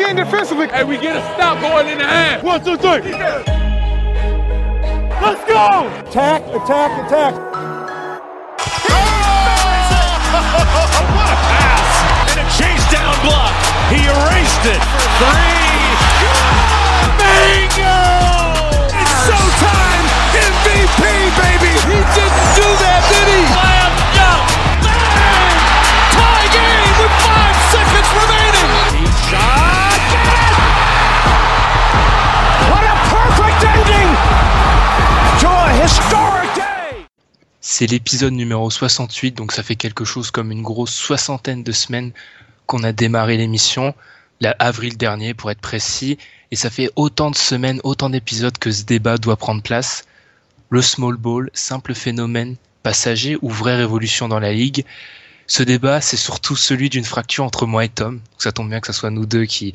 Lock in defensively. Hey, we get a stop going in the half. One, two, three. Let's go. Attack, attack, attack. what a pass! And a chase down block. He erased it. Three. Bingo! It's showtime! MVP, baby! He didn't do that, did he? Slam dunk! Bang! Tie game with five seconds remaining! He shot! C'est l'épisode numéro 68, donc ça fait quelque chose comme une grosse soixantaine de semaines qu'on a démarré l'émission, la avril dernier pour être précis, et ça fait autant de semaines, autant d'épisodes que ce débat doit prendre place. Le small ball, simple phénomène passager ou vraie révolution dans la ligue. Ce débat, c'est surtout celui d'une fracture entre moi et Tom. Ça tombe bien que ce soit nous deux qui,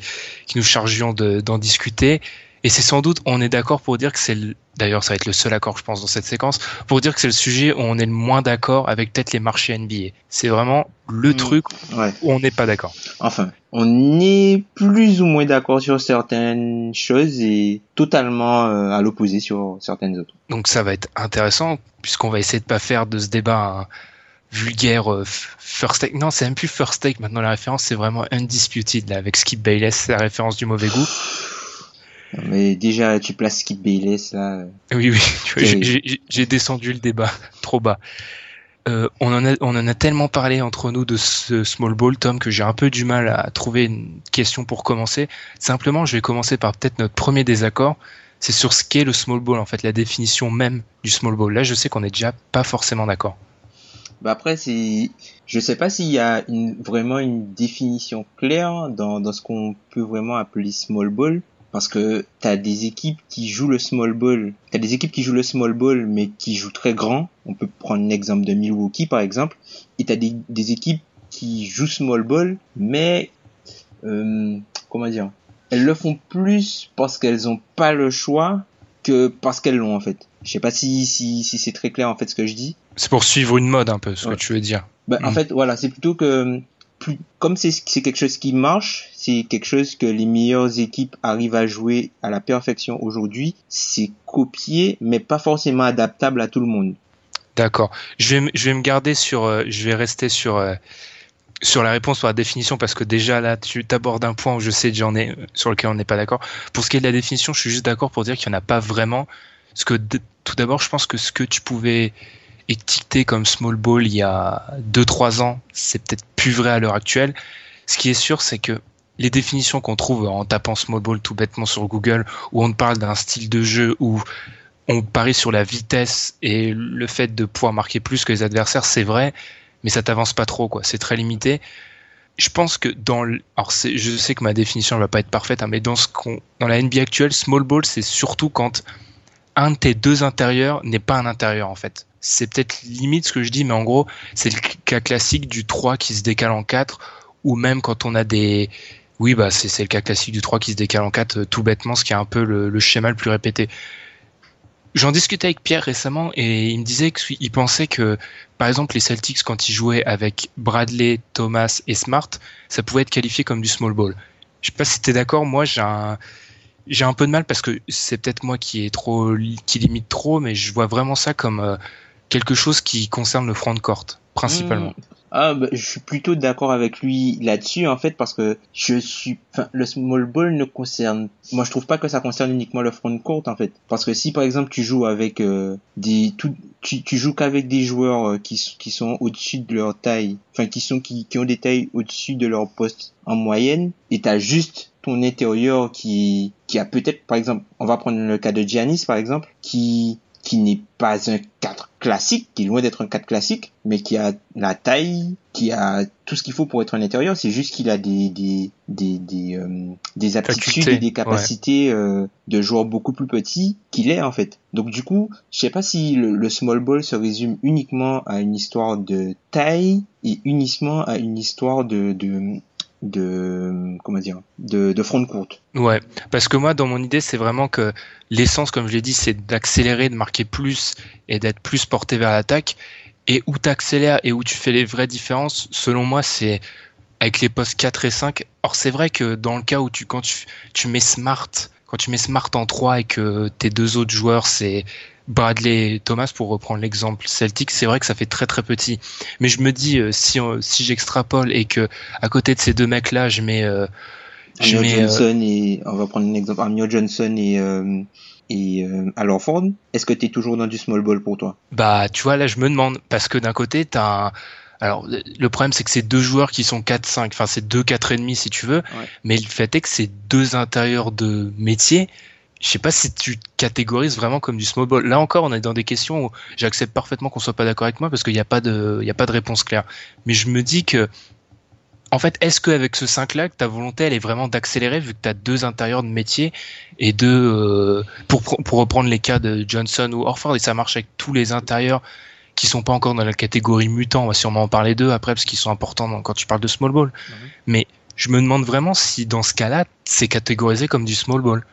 nous chargions de- d'en discuter. Et c'est sans doute, on est d'accord pour dire que c'est, le- d'ailleurs ça va être le seul accord je pense dans cette séquence, pour dire que c'est le sujet où on est le moins d'accord avec peut-être les marchés NBA. C'est vraiment le Mm. truc Ouais. où on n'est pas d'accord. Enfin, on est plus ou moins d'accord sur certaines choses et totalement euh, à l'opposé sur certaines autres. Donc ça va être intéressant puisqu'on va essayer de pas faire de ce débat un vulgaire euh, first take. Non, c'est même plus first take maintenant la référence, c'est vraiment undisputed là avec Skip Bayless, c'est la référence du mauvais goût. Mais déjà, tu places Skip Bayless là. Oui, oui, j'ai- descendu le débat trop bas. Euh, on, en a, on en a tellement parlé entre nous de ce small ball, Tom, que j'ai un peu du mal à trouver une question pour commencer. Simplement, je vais commencer par peut-être notre premier désaccord. C'est sur ce qu'est le small ball, en fait, la définition même du small ball. Là, je sais qu'on est déjà pas forcément d'accord. Bah après, c'est, je sais pas s'il y a une, vraiment une définition claire dans, dans ce qu'on peut vraiment appeler small ball. Parce que t'as des équipes qui jouent le small ball. T'as des équipes qui jouent le small ball, mais qui jouent très grand. On peut prendre l'exemple de Milwaukee, par exemple. Et t'as des, des équipes qui jouent small ball, mais, euh, comment dire? Elles le font plus parce qu'elles ont pas le choix que parce qu'elles l'ont, en fait. Je sais pas si, si, si c'est très clair, en fait, ce que je dis. C'est pour suivre une mode un peu, ce Ouais. que tu veux dire. Bah, En Mm. fait, voilà, c'est plutôt que comme c'est quelque chose qui marche, c'est quelque chose que les meilleures équipes arrivent à jouer à la perfection aujourd'hui. C'est copié, mais pas forcément adaptable à tout le monde. D'accord. Je vais, me- garder sur, euh, je vais rester sur, euh, sur la réponse sur la définition parce que déjà là, tu t'abordes un point où je sais que ai, sur lequel on n'est pas d'accord. Pour ce qui est de la définition, je suis juste d'accord pour dire qu'il n'y en a pas vraiment. Parce que tout d'abord, je pense que ce que tu pouvais étiqueter comme small ball il y a 2-3 ans, c'est peut-être plus vrai à l'heure actuelle. Ce qui est sûr, c'est que les définitions qu'on trouve en tapant small ball tout bêtement sur Google, où on parle d'un style de jeu où on parie sur la vitesse et le fait de pouvoir marquer plus que les adversaires, c'est vrai, mais ça t'avance pas trop, quoi. C'est très limité. Je pense que dans le, alors je sais que ma définition ne va pas être parfaite, hein, mais dans ce qu'on, dans la NBA actuelle, small ball, c'est surtout quand un de tes deux intérieurs n'est pas un intérieur, en fait. C'est peut-être limite ce que je dis, mais en gros, c'est le cas classique du 3 qui se décale en 4, ou même quand on a des, oui, bah, c'est, le cas classique du 3 qui se décale en 4, euh, tout bêtement, ce qui est un peu le, le schéma le plus répété. J'en discutais avec Pierre récemment et il me disait qu'il pensait que, par exemple, les Celtics, quand ils jouaient avec Bradley, Thomas et Smart, ça pouvait être qualifié comme du small ball. Je sais pas si t'es d'accord, moi j'ai un, j'ai un peu de mal parce que c'est peut-être moi qui est trop, qui limite trop, mais je vois vraiment ça comme euh, quelque chose qui concerne le front court, principalement. Mm. Ah, bah, je suis plutôt d'accord avec lui là-dessus, en fait, parce que je suis, le small ball ne concerne, moi, je trouve pas que ça concerne uniquement le front court, en fait. Parce que si, par exemple, tu joues avec, euh, des, tout, tu, tu joues qu'avec des joueurs euh, qui, qui sont au-dessus de leur taille, enfin, qui sont, qui, qui ont des tailles au-dessus de leur poste en moyenne, et t'as juste ton intérieur qui, qui a peut-être, par exemple, on va prendre le cas de Giannis, par exemple, qui, qui n'est pas un 4 classique, qui est loin d'être un 4 classique, mais qui a la taille, qui a tout ce qu'il faut pour être un intérieur. C'est juste qu'il a des des des des, euh, des aptitudes et des capacités euh, de joueur beaucoup plus petit qu'il est en fait. Donc du coup, je sais pas si le, small ball se résume uniquement à une histoire de taille et uniquement à une histoire de de de comment dire de, de front courte. Ouais, parce que moi dans mon idée c'est vraiment que l'essence comme je l'ai dit c'est d'accélérer, de marquer plus et d'être plus porté vers l'attaque et où tu accélères et où tu fais les vraies différences selon moi c'est avec les postes 4 et 5. Or c'est vrai que dans le cas où tu quand tu, tu mets Smart quand tu mets Smart en 3 et que tes deux autres joueurs c'est Bradley Thomas, pour reprendre l'exemple Celtic, c'est vrai que ça fait très très petit. Mais je me dis, euh, si, si j'extrapole et que à côté de ces deux mecs-là, je mets... Euh, je mets euh, Johnson et... On va prendre un exemple. Amio Johnson et... Euh, et euh, alors Ford, est-ce que tu es toujours dans du small ball pour toi? Bah, tu vois, là, je me demande. Parce que d'un côté, tu as un... Alors, le problème, c'est que c'est deux joueurs qui sont 4-5. Enfin, c'est deux 4,5 si tu veux. Mais le fait est que c'est deux intérieurs de métier je sais pas si tu catégorises vraiment comme du small ball. Là encore, on est dans des questions où j'accepte parfaitement qu'on soit pas d'accord avec moi parce qu'il n'y a pas de, il y a pas de réponse claire. Mais je me dis que, en fait, est-ce qu'avec ce 5 là, ta volonté, elle est vraiment d'accélérer vu que tu as deux intérieurs de métier et deux, euh, pour, pour reprendre les cas de Johnson ou Orford et ça marche avec tous les intérieurs qui sont pas encore dans la catégorie mutant. On va sûrement en parler d'eux après parce qu'ils sont importants quand tu parles de small ball. Mhm. Mais je me demande vraiment si dans ce cas-là, c'est catégorisé comme du small ball.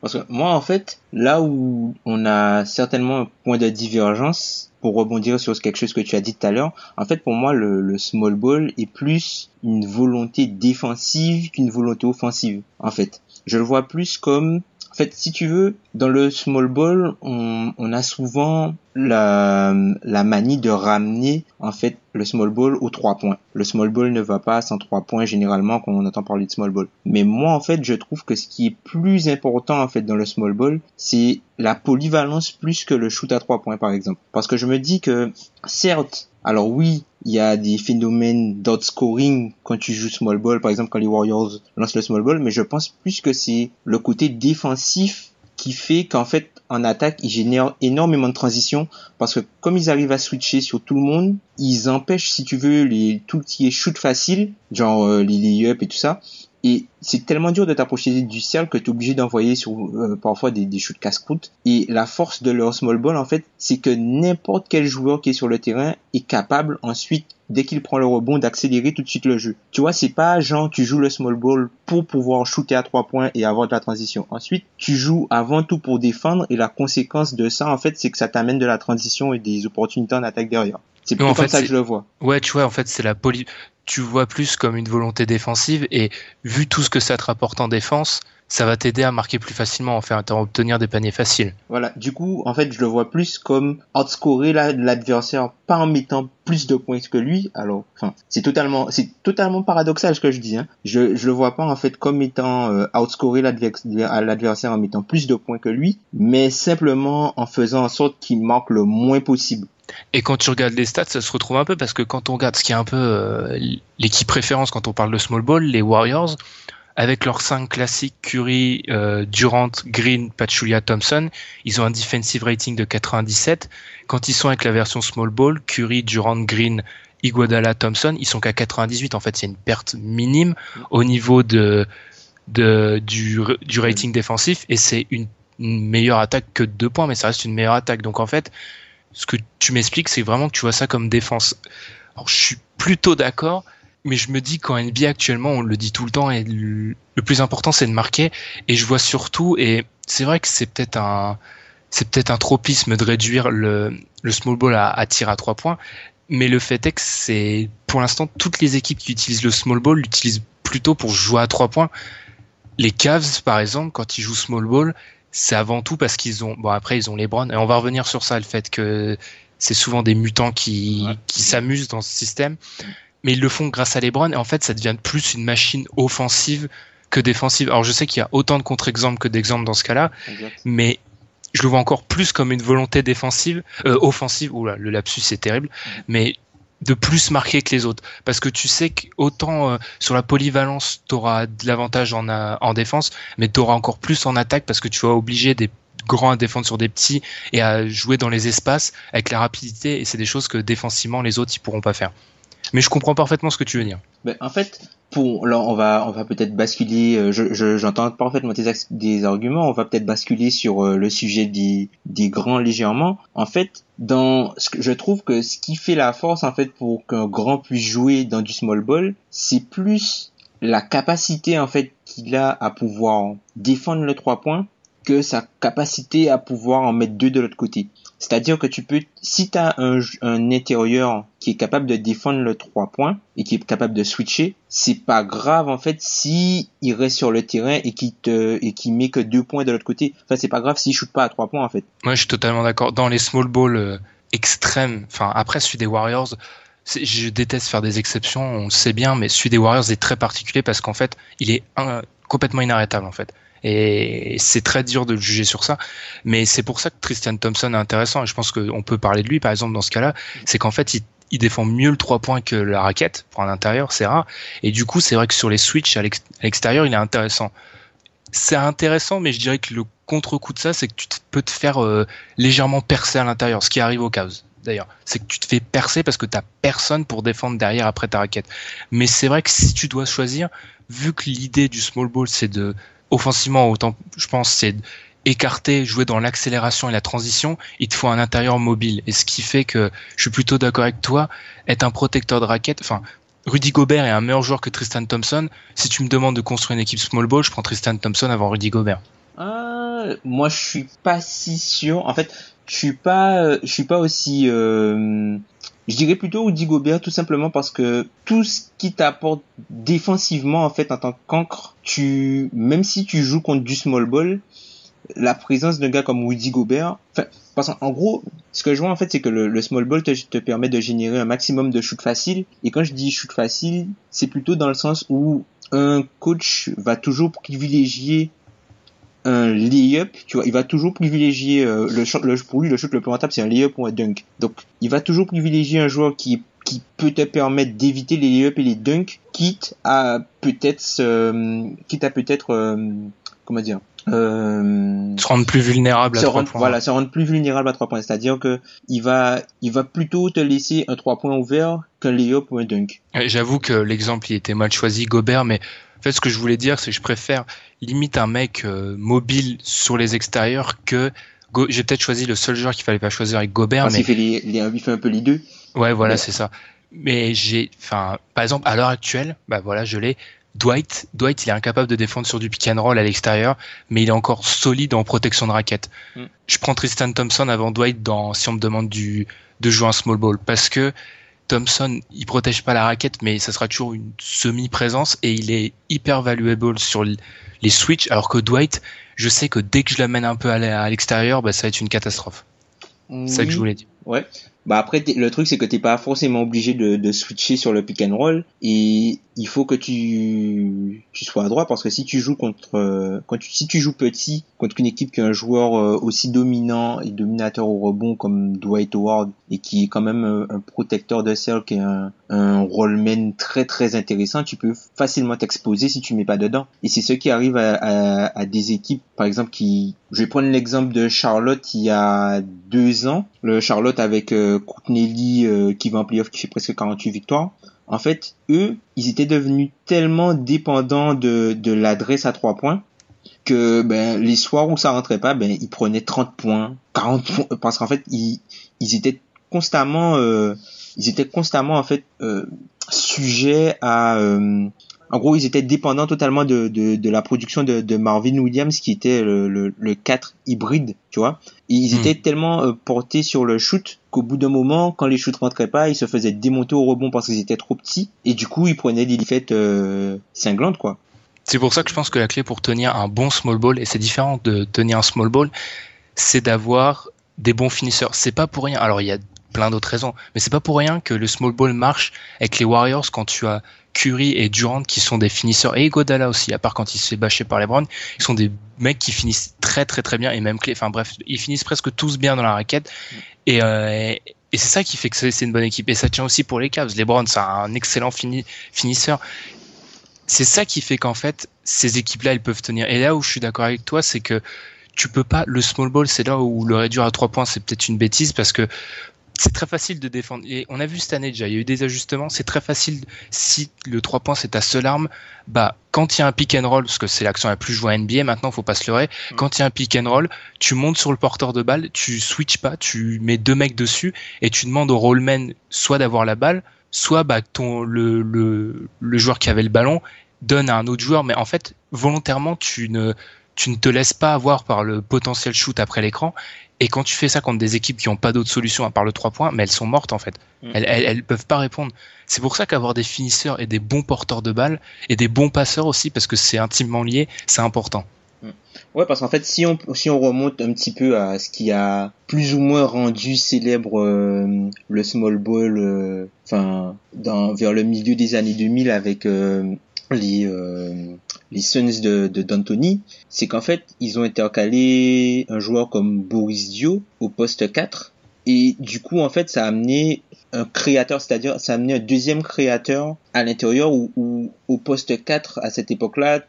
Parce que moi, en fait, là où on a certainement un point de divergence, pour rebondir sur quelque chose que tu as dit tout à l'heure, en fait, pour moi, le, small ball est plus une volonté défensive qu'une volonté offensive, en fait. Je le vois plus comme fait, si tu veux, dans le small ball, on, on a souvent la, la manie de ramener en fait le small ball aux trois points. Le small ball ne va pas sans trois points généralement quand on entend parler de small ball. Mais moi en fait, je trouve que ce qui est plus important en fait dans le small ball, c'est la polyvalence plus que le shoot à trois points par exemple. Parce que je me dis que certes, alors oui, il y a des phénomènes d'outscoring quand tu joues small ball, par exemple quand les Warriors lancent le small ball, mais je pense plus que c'est le côté défensif qui fait qu'en fait en attaque ils génèrent énormément de transitions. Parce que comme ils arrivent à switcher sur tout le monde, ils empêchent si tu veux les tout qui est shoot facile, genre euh, les layups et tout ça, et c'est tellement dur de t'approcher du cercle que tu es obligé d'envoyer sur euh, parfois des, des shoots casse-croûte. Et la force de leur small ball, en fait, c'est que n'importe quel joueur qui est sur le terrain est capable ensuite, dès qu'il prend le rebond, d'accélérer tout de suite le jeu. Tu vois, c'est pas genre tu joues le small ball pour pouvoir shooter à trois points et avoir de la transition. Ensuite, tu joues avant tout pour défendre et la conséquence de ça, en fait, c'est que ça t'amène de la transition et des opportunités en attaque derrière. C'est plus comme ça que je le vois. Ouais, tu vois, en fait, c'est la poly tu vois plus comme une volonté défensive et vu tout ce que ça te rapporte en défense, ça va t'aider à marquer plus facilement, en fait, à obtenir des paniers faciles. Voilà, du coup, en fait, je le vois plus comme outscorer l'adversaire pas en mettant plus de points que lui. Alors, enfin, c'est totalement, c'est totalement paradoxal ce que je dis. Hein. Je, je le vois pas en fait comme étant euh, outscorer l'adversaire en mettant plus de points que lui, mais simplement en faisant en sorte qu'il marque le moins possible. Et quand tu regardes les stats, ça se retrouve un peu parce que quand on regarde ce qui est un peu euh, l'équipe préférence quand on parle de small ball, les Warriors, avec leurs cinq classiques Curry, euh, Durant, Green, Pachulia, Thompson, ils ont un defensive rating de 97. Quand ils sont avec la version small ball, Curry, Durant, Green, Iguodala, Thompson, ils sont qu'à 98. En fait, c'est une perte minime au niveau du, rating défensif et c'est une, une meilleure attaque que deux points, mais ça reste une meilleure attaque. Donc en fait, ce que tu m'expliques, c'est vraiment que tu vois ça comme défense. Alors, je suis plutôt d'accord, mais je me dis qu'en NBA actuellement, on le dit tout le temps, et le, plus important, c'est de marquer. Et je vois surtout, et c'est vrai que c'est peut-être un, c'est peut-être un tropisme de réduire le, le small ball à, à tir à trois points, mais le fait est que c'est, pour l'instant, toutes les équipes qui utilisent le small ball l'utilisent plutôt pour jouer à trois points. Les Cavs, par exemple, quand ils jouent small ball, c'est avant tout parce qu'ils ont bon après ils ont les Browns et on va revenir sur ça le fait que c'est souvent des mutants qui qui s'amusent dans ce système mais ils le font grâce à les Browns et en fait ça devient plus une machine offensive que défensive alors je sais qu'il y a autant de contre-exemples que d'exemples dans ce cas-là mais je le vois encore plus comme une volonté défensive euh, offensive oula le lapsus c'est terrible mais de plus marquer que les autres. Parce que tu sais qu'autant euh, sur la polyvalence, tu auras de l'avantage en, en défense, mais tu auras encore plus en attaque parce que tu vas obliger des grands à défendre sur des petits et à jouer dans les espaces avec la rapidité. Et c'est des choses que défensivement les autres ils pourront pas faire. Mais je comprends parfaitement ce que tu veux dire. Ben, en fait, pour là, on va on va peut-être basculer. Euh, je j'entends parfaitement tes des arguments. On va peut-être basculer sur euh, le sujet des des grands légèrement. En fait, dans je trouve que ce qui fait la force en fait pour qu'un grand puisse jouer dans du small ball, c'est plus la capacité en fait qu'il a à pouvoir défendre le trois points que sa capacité à pouvoir en mettre deux de l'autre côté. C'est-à-dire que tu peux, si tu as un, un, intérieur qui est capable de défendre le 3 points et qui est capable de switcher, c'est pas grave en fait si il reste sur le terrain et qui te met que deux points de l'autre côté. Enfin, c'est pas grave s'il shoot pas à 3 points en fait. Moi, je suis totalement d'accord. Dans les small ball euh, extrêmes, enfin après celui des Warriors, je déteste faire des exceptions, on le sait bien, mais celui des Warriors est très particulier parce qu'en fait, il est complètement inarrêtable en fait. Et c'est très dur de le juger sur ça. Mais c'est pour ça que Christian Thompson est intéressant. Et je pense qu'on peut parler de lui, par exemple, dans ce cas-là. C'est qu'en fait, il, défend mieux le 3 points que la raquette. Pour un intérieur, c'est rare. Et du coup, c'est vrai que sur les switches à l'extérieur, il est intéressant. C'est intéressant, mais je dirais que le contre-coup de ça, c'est que tu peux te faire euh, légèrement percer à l'intérieur, ce qui arrive au Cavs d'ailleurs. C'est que tu te fais percer parce que tu personne pour défendre derrière après ta raquette. Mais c'est vrai que si tu dois choisir, vu que l'idée du small ball, c'est de offensivement, autant, je pense, c'est écarter, jouer dans l'accélération et la transition, il te faut un intérieur mobile. Et ce qui fait que je suis plutôt d'accord avec toi, être un protecteur de raquette, enfin, Rudy Gobert est un meilleur joueur que Tristan Thompson. Si tu me demandes de construire une équipe small ball, je prends Tristan Thompson avant Rudy Gobert. Ah, moi, je suis pas si sûr. En fait, je suis pas, je suis pas aussi euh, je dirais plutôt Rudy Gobert tout simplement parce que tout ce qui t'apporte défensivement en fait en tant qu'encre, tu même si tu joues contre du small ball, la présence d'un gars comme Rudy Gobert, enfin qu'en gros, ce que je vois en fait c'est que le, small ball te, permet de générer un maximum de shoot facile et quand je dis shoot facile, c'est plutôt dans le sens où un coach va toujours privilégier un layup, tu vois, il va toujours privilégier euh, le shot, le, pour lui le shoot le plus rentable c'est un layup ou un dunk. Donc il va toujours privilégier un joueur qui qui peut te permettre d'éviter les layups et les dunks, quitte à peut-être quitte à peut-être euh, comment dire euh, se rendre plus vulnérable à 3 points. Voilà, se rendre plus vulnérable à 3 points. C'est-à-dire que il va, il va plutôt te laisser un 3 points ouvert qu'un layup ou un dunk. J'avoue que l'exemple il était mal choisi, Gobert, mais en fait, ce que je voulais dire, c'est que je préfère limite un mec euh, mobile sur les extérieurs que j'ai peut-être choisi le seul joueur qu'il fallait pas choisir avec Gobert. Parce mais... fait, les, il fait un peu les deux. Ouais, voilà, c'est ça. Mais j'ai, enfin, par exemple, à l'heure actuelle, bah voilà, je l'ai. Dwight, Dwight, il est incapable de défendre sur du pick and roll à l'extérieur, mais il est encore solide en protection de raquette. Mm. Je prends Tristan Thompson avant Dwight dans, si on me demande du, de jouer un small ball, parce que Thompson, il protège pas la raquette, mais ça sera toujours une semi-présence et il est hyper valuable sur les switches, alors que Dwight, je sais que dès que je l'amène un peu à l'extérieur, bah, ça va être une catastrophe. C'est ça que je voulais dire. Ouais. Bah après le truc c'est que t'es pas forcément obligé de, switcher sur le pick and roll. Et il faut que tu tu sois à droite parce que si tu joues contre euh, quand tu, si tu joues petit contre une équipe qui a un joueur euh, aussi dominant et dominateur au rebond comme Dwight Howard et qui est quand même euh, un, protecteur de cercle et un, un rollman très très intéressant, tu peux facilement t'exposer si tu mets pas dedans. Et c'est ce qui arrive à, à, à des équipes par exemple qui je vais prendre l'exemple de Charlotte il y a deux ans, le Charlotte avec euh, euh, qui va en playoff qui fait presque 48 victoires. En fait, eux, ils étaient devenus tellement dépendants de, de l'adresse à trois points que ben, les soirs où ça rentrait pas, ben, ils prenaient 30 points, 40 points, parce qu'en fait, ils, ils étaient constamment, euh, ils étaient constamment en fait euh, sujets à, euh, en gros, ils étaient dépendants totalement de, de, de la production de, de, Marvin Williams, qui était le, le, le 4 hybride, tu vois. ils hmm. étaient tellement euh, portés sur le shoot qu'au bout d'un moment, quand les shoots rentraient pas, ils se faisaient démonter au rebond parce qu'ils étaient trop petits. Et du coup, ils prenaient des défaites euh, cinglantes, quoi. C'est pour ça que je pense que la clé pour tenir un bon small ball, et c'est différent de tenir un small ball, c'est d'avoir des bons finisseurs. C'est pas pour rien. Alors, il y a plein d'autres raisons. Mais c'est pas pour rien que le small ball marche avec les Warriors quand tu as Curry et Durant qui sont des finisseurs et Godala aussi, à part quand il se fait bâcher par les Browns, ils sont des mecs qui finissent très très très bien et même clé. Enfin bref, ils finissent presque tous bien dans la raquette et, euh, et c'est ça qui fait que c'est une bonne équipe et ça tient aussi pour les Cavs. Les Browns, c'est un excellent fini, finisseur. C'est ça qui fait qu'en fait ces équipes-là, elles peuvent tenir. Et là où je suis d'accord avec toi, c'est que tu peux pas. Le small ball, c'est là où le réduire à trois points, c'est peut-être une bêtise parce que c'est très facile de défendre. Et on a vu cette année déjà, il y a eu des ajustements. C'est très facile si le 3 points c'est ta seule arme. Bah, quand il y a un pick and roll, parce que c'est l'action la plus jouée à NBA maintenant, faut pas se leurrer. Mm. Quand il y a un pick and roll, tu montes sur le porteur de balle, tu switches pas, tu mets deux mecs dessus et tu demandes au rollman soit d'avoir la balle, soit bah, ton, le, le, le joueur qui avait le ballon donne à un autre joueur. Mais en fait, volontairement, tu ne, tu ne te laisses pas avoir par le potentiel shoot après l'écran et quand tu fais ça contre des équipes qui n'ont pas d'autre solution à part le 3 points, mais elles sont mortes en fait. Mm. Elles, elles, peuvent pas répondre. C'est pour ça qu'avoir des finisseurs et des bons porteurs de balles et des bons passeurs aussi, parce que c'est intimement lié, c'est important. Mm. Ouais, parce qu'en fait, si on, si on remonte un petit peu à ce qui a plus ou moins rendu célèbre euh, le small ball, euh, enfin, dans vers le milieu des années 2000 avec euh, les euh, les Suns de, de d'Anthony, c'est qu'en fait ils ont intercalé un joueur comme Boris Dio au poste 4 et du coup en fait ça a amené un créateur, c'est-à-dire ça a amené un deuxième créateur à l'intérieur ou, au poste 4 à cette époque-là,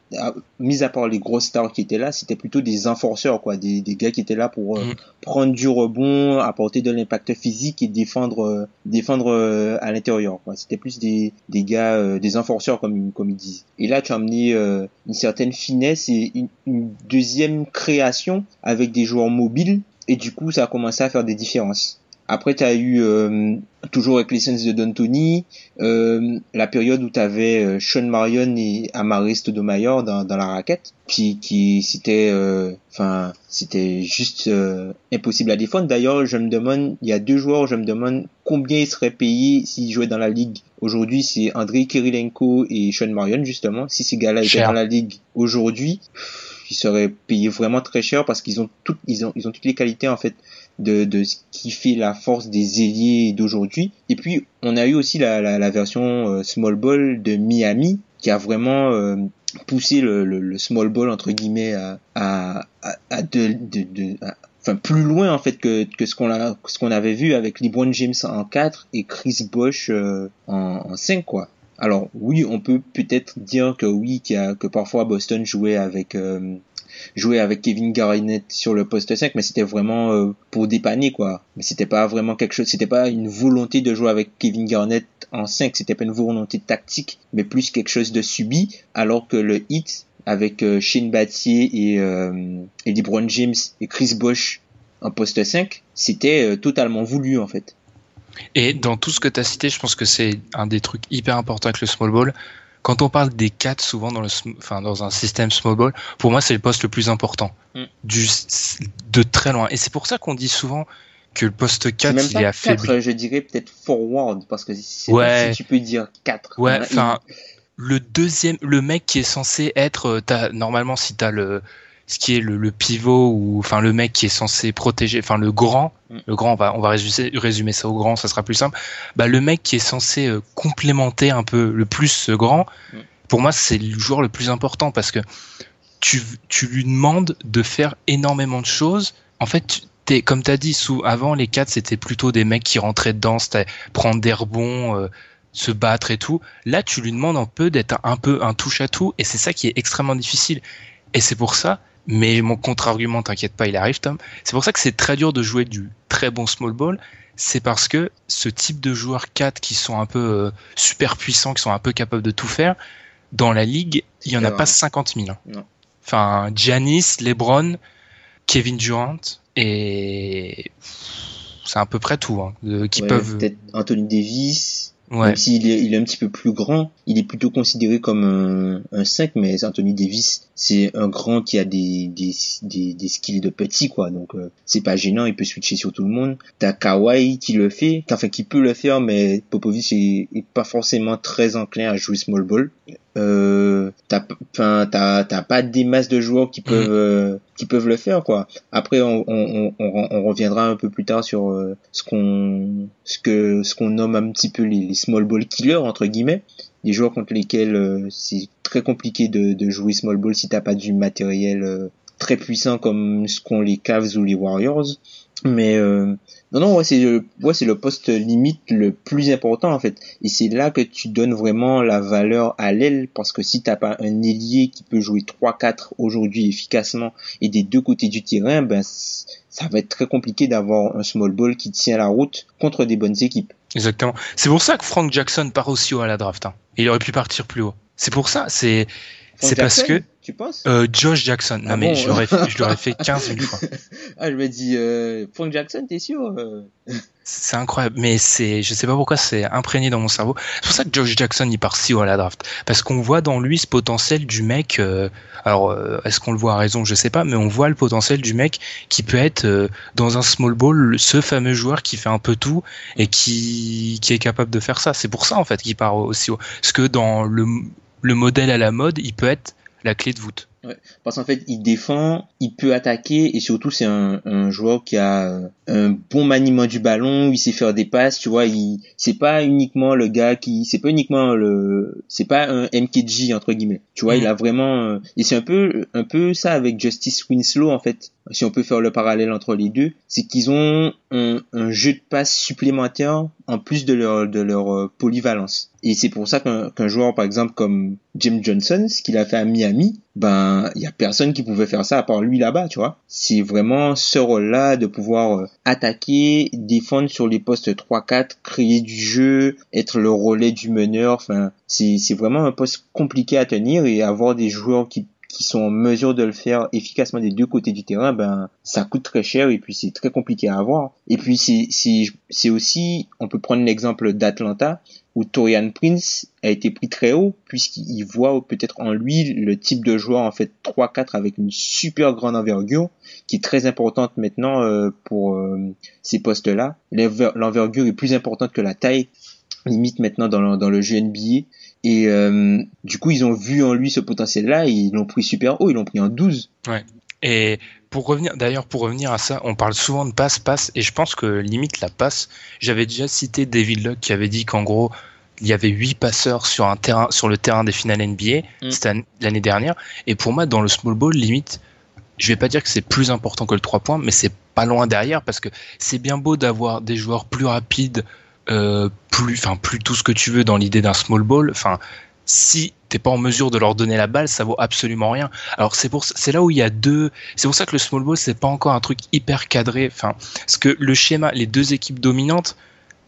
mis à part les grosses stars qui étaient là, c'était plutôt des enforceurs, quoi, des, des gars qui étaient là pour euh, mm. prendre du rebond, apporter de l'impact physique et défendre euh, défendre euh, à l'intérieur. Quoi. C'était plus des, des gars, des enforceurs comme, comme ils disent. Et là, tu as amené une certaine finesse et une, une deuxième création avec des joueurs mobiles et du coup ça a commencé à faire des différences. Après, tu as eu euh, toujours avec les Suns de D'Antoni, euh, la période où tu avais euh, Sean Marion et Amaris Stoudemire dans, dans la raquette, qui, qui c'était, enfin, c'était juste impossible à défendre. D'ailleurs, je me demande, il y a deux joueurs, je me demande combien ils seraient payés s'ils jouaient dans la ligue. Aujourd'hui, c'est Andrei Kirilenko et Sean Marion justement. Si ces gars-là étaient dans la ligue aujourd'hui, ils seraient payés vraiment très cher parce qu'ils ont toutes, ils ont, ils ont toutes les qualités en fait de, de ce qui fait la force des ailiers d'aujourd'hui. Et puis, on a eu aussi la, la, la version euh, small ball de Miami qui a vraiment euh, poussé le, le, small ball entre guillemets à, à, à, de, de, de enfin plus loin en fait que, que ce qu'on a ce qu'on avait vu avec LeBron James en 4 et Chris Bosh euh, en, en 5 quoi. Alors oui, on peut peut-être dire que oui, y a, que parfois Boston jouait avec jouer avec Kevin Garnett sur le poste 5 mais c'était vraiment euh, pour dépanner quoi. Mais c'était pas vraiment quelque chose c'était pas une volonté de jouer avec Kevin Garnett en 5 c'était pas une volonté tactique mais plus quelque chose de subi alors que le hit avec euh, Shane Battier et, euh, et LeBron James et Chris Bosh en poste 5 c'était euh, totalement voulu en fait. Et dans tout ce que tu as cité, je pense que c'est un des trucs hyper importants avec le small ball quand on parle des 4 souvent dans le enfin dans un système small ball, pour moi c'est le poste le plus important mm. du de très loin et c'est pour ça qu'on dit souvent que le poste 4 même il est affaibli. je dirais peut-être forward parce que si, ouais. si tu peux dire 4. Ouais, enfin le deuxième le mec qui est censé être euh, as, normalement si tu as le ce qui est le, le, pivot ou enfin le mec qui est censé protéger, enfin le grand, mm. le grand, on va on va résumer, résumer ça au grand, ça sera plus simple. Bah le mec qui est censé euh, complémenter un peu le plus ce grand, mm. pour moi c'est le joueur le plus important parce que tu tu lui demandes de faire énormément de choses. En fait, es, comme tu as dit, sous, avant les quatre c'était plutôt des mecs qui rentraient dedans, c'était prendre des rebonds. Euh, se battre et tout. Là, tu lui demandes un peu d'être un peu un touche à tout, et c'est ça qui est extrêmement difficile. Et c'est pour ça mais mon contre-argument, t'inquiète pas, il arrive, Tom. C'est pour ça que c'est très dur de jouer du très bon small ball. C'est parce que ce type de joueurs 4 qui sont un peu euh, super puissants, qui sont un peu capables de tout faire, dans la ligue, il y en a pas 50 000. Hein. Enfin, Giannis, LeBron, Kevin Durant et c'est à peu près tout hein, qui peuvent. Peut-être Anthony Davis. Même s'il est, il est un petit peu plus grand, il est plutôt considéré comme un, un 5, mais Anthony Davis, c'est un grand qui a des, des, des, des skills de petit, quoi. Donc, euh, c'est pas gênant, il peut switcher sur tout le monde. T'as Kawhi qui le fait, enfin, qui peut le faire, mais Popovic est, est pas forcément très enclin à jouer small ball euh, t'as enfin t'as t'as pas des masses de joueurs qui peuvent mhm. euh, qui peuvent le faire quoi après on, on, on, on reviendra un peu plus tard sur euh, ce qu'on ce que ce qu'on nomme un petit peu les, les, small ball killers entre guillemets des joueurs contre lesquels euh, c'est très compliqué de, jouer small ball si t'as pas du matériel très puissant comme ce qu'ont les Cavs ou les Warriors Mais euh, non, non, ouais, c'est le, le poste limite le plus important en fait. Et c'est là que tu donnes vraiment la valeur à l'aile parce que si t'as pas un ailier qui peut jouer 3-4 aujourd'hui efficacement et des deux côtés du terrain, ben ça va être très compliqué d'avoir un small ball qui tient la route contre des bonnes équipes. Exactement. C'est pour ça que Frank Jackson part aussi haut à la draft. Hein. Il aurait pu partir plus haut. C'est pour ça. C'est c'est parce que tu penses? euh, Josh Jackson. Non Ah mais bon l'aurais fait, je l'aurais fait 15 000 fois. Ah, je me dis euh, Frank Jackson, t'es sûr euh C'est incroyable, mais c'est, je sais pas pourquoi c'est imprégné dans mon cerveau. C'est pour ça que Josh Jackson il part si haut à la draft, parce qu'on voit dans lui ce potentiel du mec. euh, alors, euh, est-ce qu'on le voit à raison, je sais pas, mais on voit le potentiel du mec qui peut être euh, dans un small ball ce fameux joueur qui fait un peu tout et qui qui est capable de faire ça. C'est pour ça en fait qu'il part aussi haut, parce que dans le le modèle à la mode, il peut être la clé de voûte. Parce qu'en fait, il défend, il peut attaquer et surtout c'est un, un joueur qui a euh, un bon maniement du ballon, il sait faire des passes, tu vois, il c'est pas uniquement le gars qui c'est pas uniquement le c'est pas un MKG entre guillemets. Tu vois, Mhm. il a vraiment euh, et c'est un peu un peu ça avec Justice Winslow en fait. Si on peut faire le parallèle entre les deux, c'est qu'ils ont un, un jeu de passe supplémentaire en plus de leur de leur euh, polyvalence. Et c'est pour ça qu'un qu'un joueur par exemple comme Jim Johnson, ce qu'il a fait à Miami, ben il y a personne qui pouvait faire ça à part lui là-bas, tu vois. C'est vraiment ce rôle-là de pouvoir euh, attaquer, défendre sur les postes 3-4, créer du jeu, être le relais du meneur. Enfin, c'est vraiment un poste compliqué à tenir et avoir des joueurs qui qui sont en mesure de le faire efficacement des deux côtés du terrain, ben ça coûte très cher et puis c'est très compliqué à avoir. Et puis c'est aussi, on peut prendre l'exemple d'Atlanta où Torian Prince a été pris très haut puisqu'il voit peut-être en lui le type de joueur en fait 3-4 avec une super grande envergure qui est très importante maintenant euh, pour euh, ces postes-là. L'enver- L'envergure est plus importante que la taille limite maintenant dans le, dans le jeu NBA. Et euh, du coup, ils ont vu en lui ce potentiel-là et ils l'ont pris super haut, ils l'ont pris en 12. Et pour revenir, d'ailleurs, pour revenir à ça, on parle souvent de passe, passe, et je pense que limite la passe, j'avais déjà cité David Luck qui avait dit qu'en gros, il y avait huit passeurs sur un terrain, sur le terrain des finales NBA, Mm. l'année dernière, et pour moi, dans le small ball, limite, je vais pas dire que c'est plus important que le 3 points, mais c'est pas loin derrière parce que c'est bien beau d'avoir des joueurs plus rapides, euh, plus, enfin, plus tout ce que tu veux dans l'idée d'un small ball, enfin, si t'es pas en mesure de leur donner la balle, ça vaut absolument rien. Alors c'est pour c'est là où il y a deux c'est pour ça que le small ball c'est pas encore un truc hyper cadré enfin parce que le schéma les deux équipes dominantes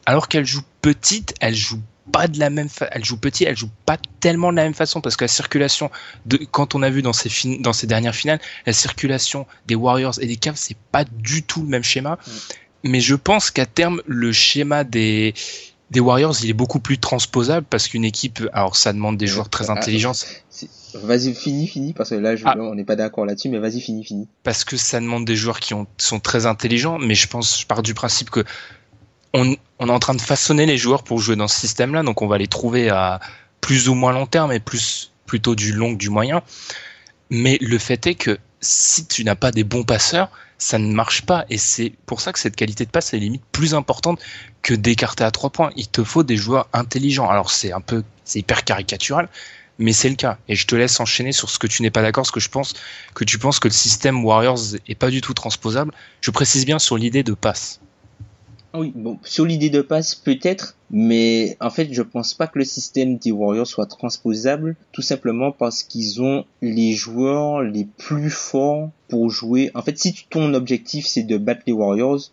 alors qu'elles jouent petites, elles jouent pas de la même elles jouent pas tellement de la même façon parce que la circulation de quand on a vu dans ces fin... dans ces dernières finales, la circulation des Warriors et des Cavs c'est pas du tout le même schéma. Mais je pense qu'à terme le schéma des des Warriors, il est beaucoup plus transposable parce qu'une équipe, alors ça demande des joueurs très Ah, intelligents, C'est- Vas-y, finis, finis, parce que là, je, Ah. on n'est pas d'accord là-dessus, mais vas-y, finis, finis. parce que ça demande des joueurs qui ont, sont très intelligents, mais je pense, je pars du principe que on, on est en train de façonner les joueurs pour jouer dans ce système-là, donc on va les trouver à plus ou moins long terme et plus plutôt du long que du moyen. Mais le fait est que si tu n'as pas des bons passeurs, ça ne marche pas. Et c'est pour ça que cette qualité de passe est limite plus importante que d'écarter à trois points. Il te faut des joueurs intelligents. Alors c'est un peu, c'est hyper caricatural, mais c'est le cas. Et je te laisse enchaîner sur ce que tu n'es pas d'accord, ce que je pense que tu penses que le système Warriors est pas du tout transposable. Je précise bien sur l'idée de passe. Ah Oui, bon, sur l'idée de passe, peut-être, mais en fait, je pense pas que le système des Warriors soit transposable, tout simplement parce qu'ils ont les joueurs les plus forts pour jouer. En fait, si ton objectif c'est de battre les Warriors,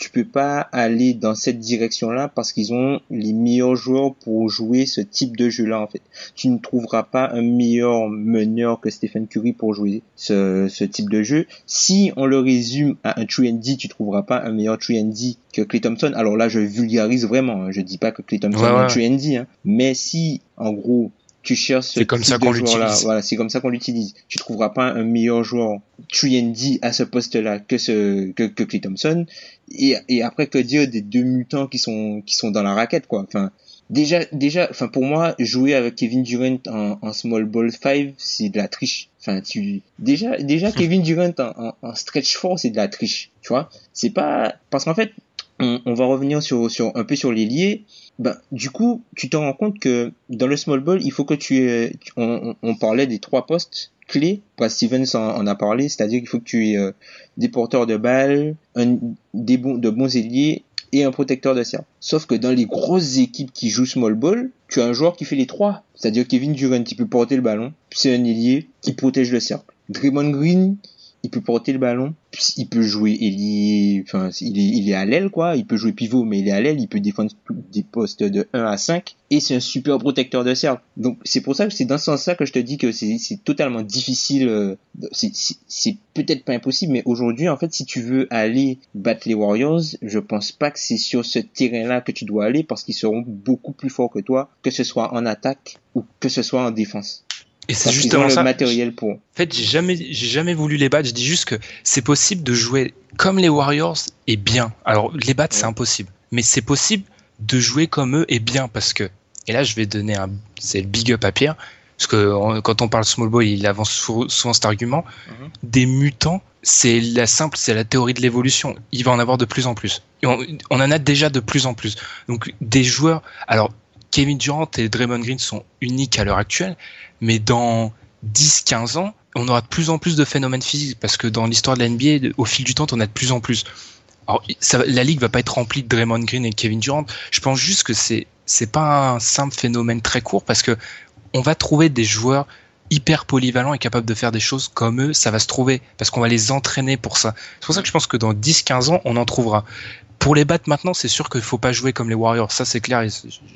tu peux pas aller dans cette direction-là parce qu'ils ont les meilleurs joueurs pour jouer ce type de jeu-là, en fait. Tu ne trouveras pas un meilleur meneur que Stephen Curry pour jouer ce, ce type de jeu. Si on le résume à un 3D, tu trouveras pas un meilleur 3D que Clay Thompson. Alors là, je vulgarise vraiment. hein. Je dis pas que Clay Thompson Ouais, est un ouais. 3D, hein. mais si, en gros, tu cherches ce C'est comme type ça qu'on de joueur-là, l'utilise. Voilà, c'est comme ça qu'on l'utilise. Tu trouveras pas un meilleur joueur 3D à ce poste-là que ce que, que Clay Thompson. Et, et après que dire des deux mutants qui sont qui sont dans la raquette quoi. Enfin déjà déjà enfin pour moi jouer avec Kevin Durant en, en small ball 5 c'est de la triche. Enfin tu déjà déjà Kevin Durant en, en, en stretch 4 c'est de la triche. Tu vois c'est pas parce qu'en fait on, on va revenir sur sur un peu sur les liés ben, du coup, tu te rends compte que dans le small ball, il faut que tu aies, on, on- parlait des trois postes clés. Brad Stevens en, a parlé, c'est-à-dire qu'il faut que tu aies euh, des porteurs de balles, un, des bons, de bons ailiers et un protecteur de cercle. Sauf que dans les grosses équipes qui jouent small ball, tu as un joueur qui fait les trois. C'est-à-dire Kevin Durant, qui peut porter le ballon, c'est un ailier qui protège le cercle. Draymond Green, il peut porter le ballon, il peut jouer ailier, enfin il est, il est à l'aile quoi, il peut jouer pivot mais il est à l'aile, il peut défendre des postes de 1 à 5 et c'est un super protecteur de cercle. Donc c'est pour ça que c'est dans ce sens-là que je te dis que c'est totalement difficile, euh, c'est peut-être pas impossible mais aujourd'hui en fait si tu veux aller battre les Warriors, je pense pas que c'est sur ce terrain-là que tu dois aller parce qu'ils seront beaucoup plus forts que toi, que ce soit en attaque ou que ce soit en défense. Et c'est justement ça. matériel pour. En fait, j'ai jamais, j'ai jamais voulu les battre. Je dis juste que c'est possible de jouer comme les Warriors et bien. Alors, les battre, c'est impossible. Mais c'est possible de jouer comme eux et bien parce que, et là, je vais donner un, c'est le big up à Pierre. Parce que quand on parle small ball, il avance souvent cet argument. Mhm. Des mutants, c'est la simple, c'est la théorie de l'évolution. Il va en avoir de plus en plus. on, on, en a déjà de plus en plus. Donc des joueurs. Alors Kevin Durant et Draymond Green sont uniques à l'heure actuelle, mais dans 10-15 ans, on aura de plus en plus de phénomènes physiques parce que dans l'histoire de la au fil du temps, on a de plus en plus. Alors, la ligue va pas être remplie de Draymond Green et Kevin Durant. Je pense juste que c'est c'est pas un simple phénomène très court parce que on va trouver des joueurs hyper polyvalents et capables de faire des choses comme eux, ça va se trouver parce qu'on va les entraîner pour ça. C'est pour ça que je pense que dans 10-15 ans, on en trouvera. Pour les battre maintenant, c'est sûr qu'il faut pas jouer comme les Warriors, ça c'est clair.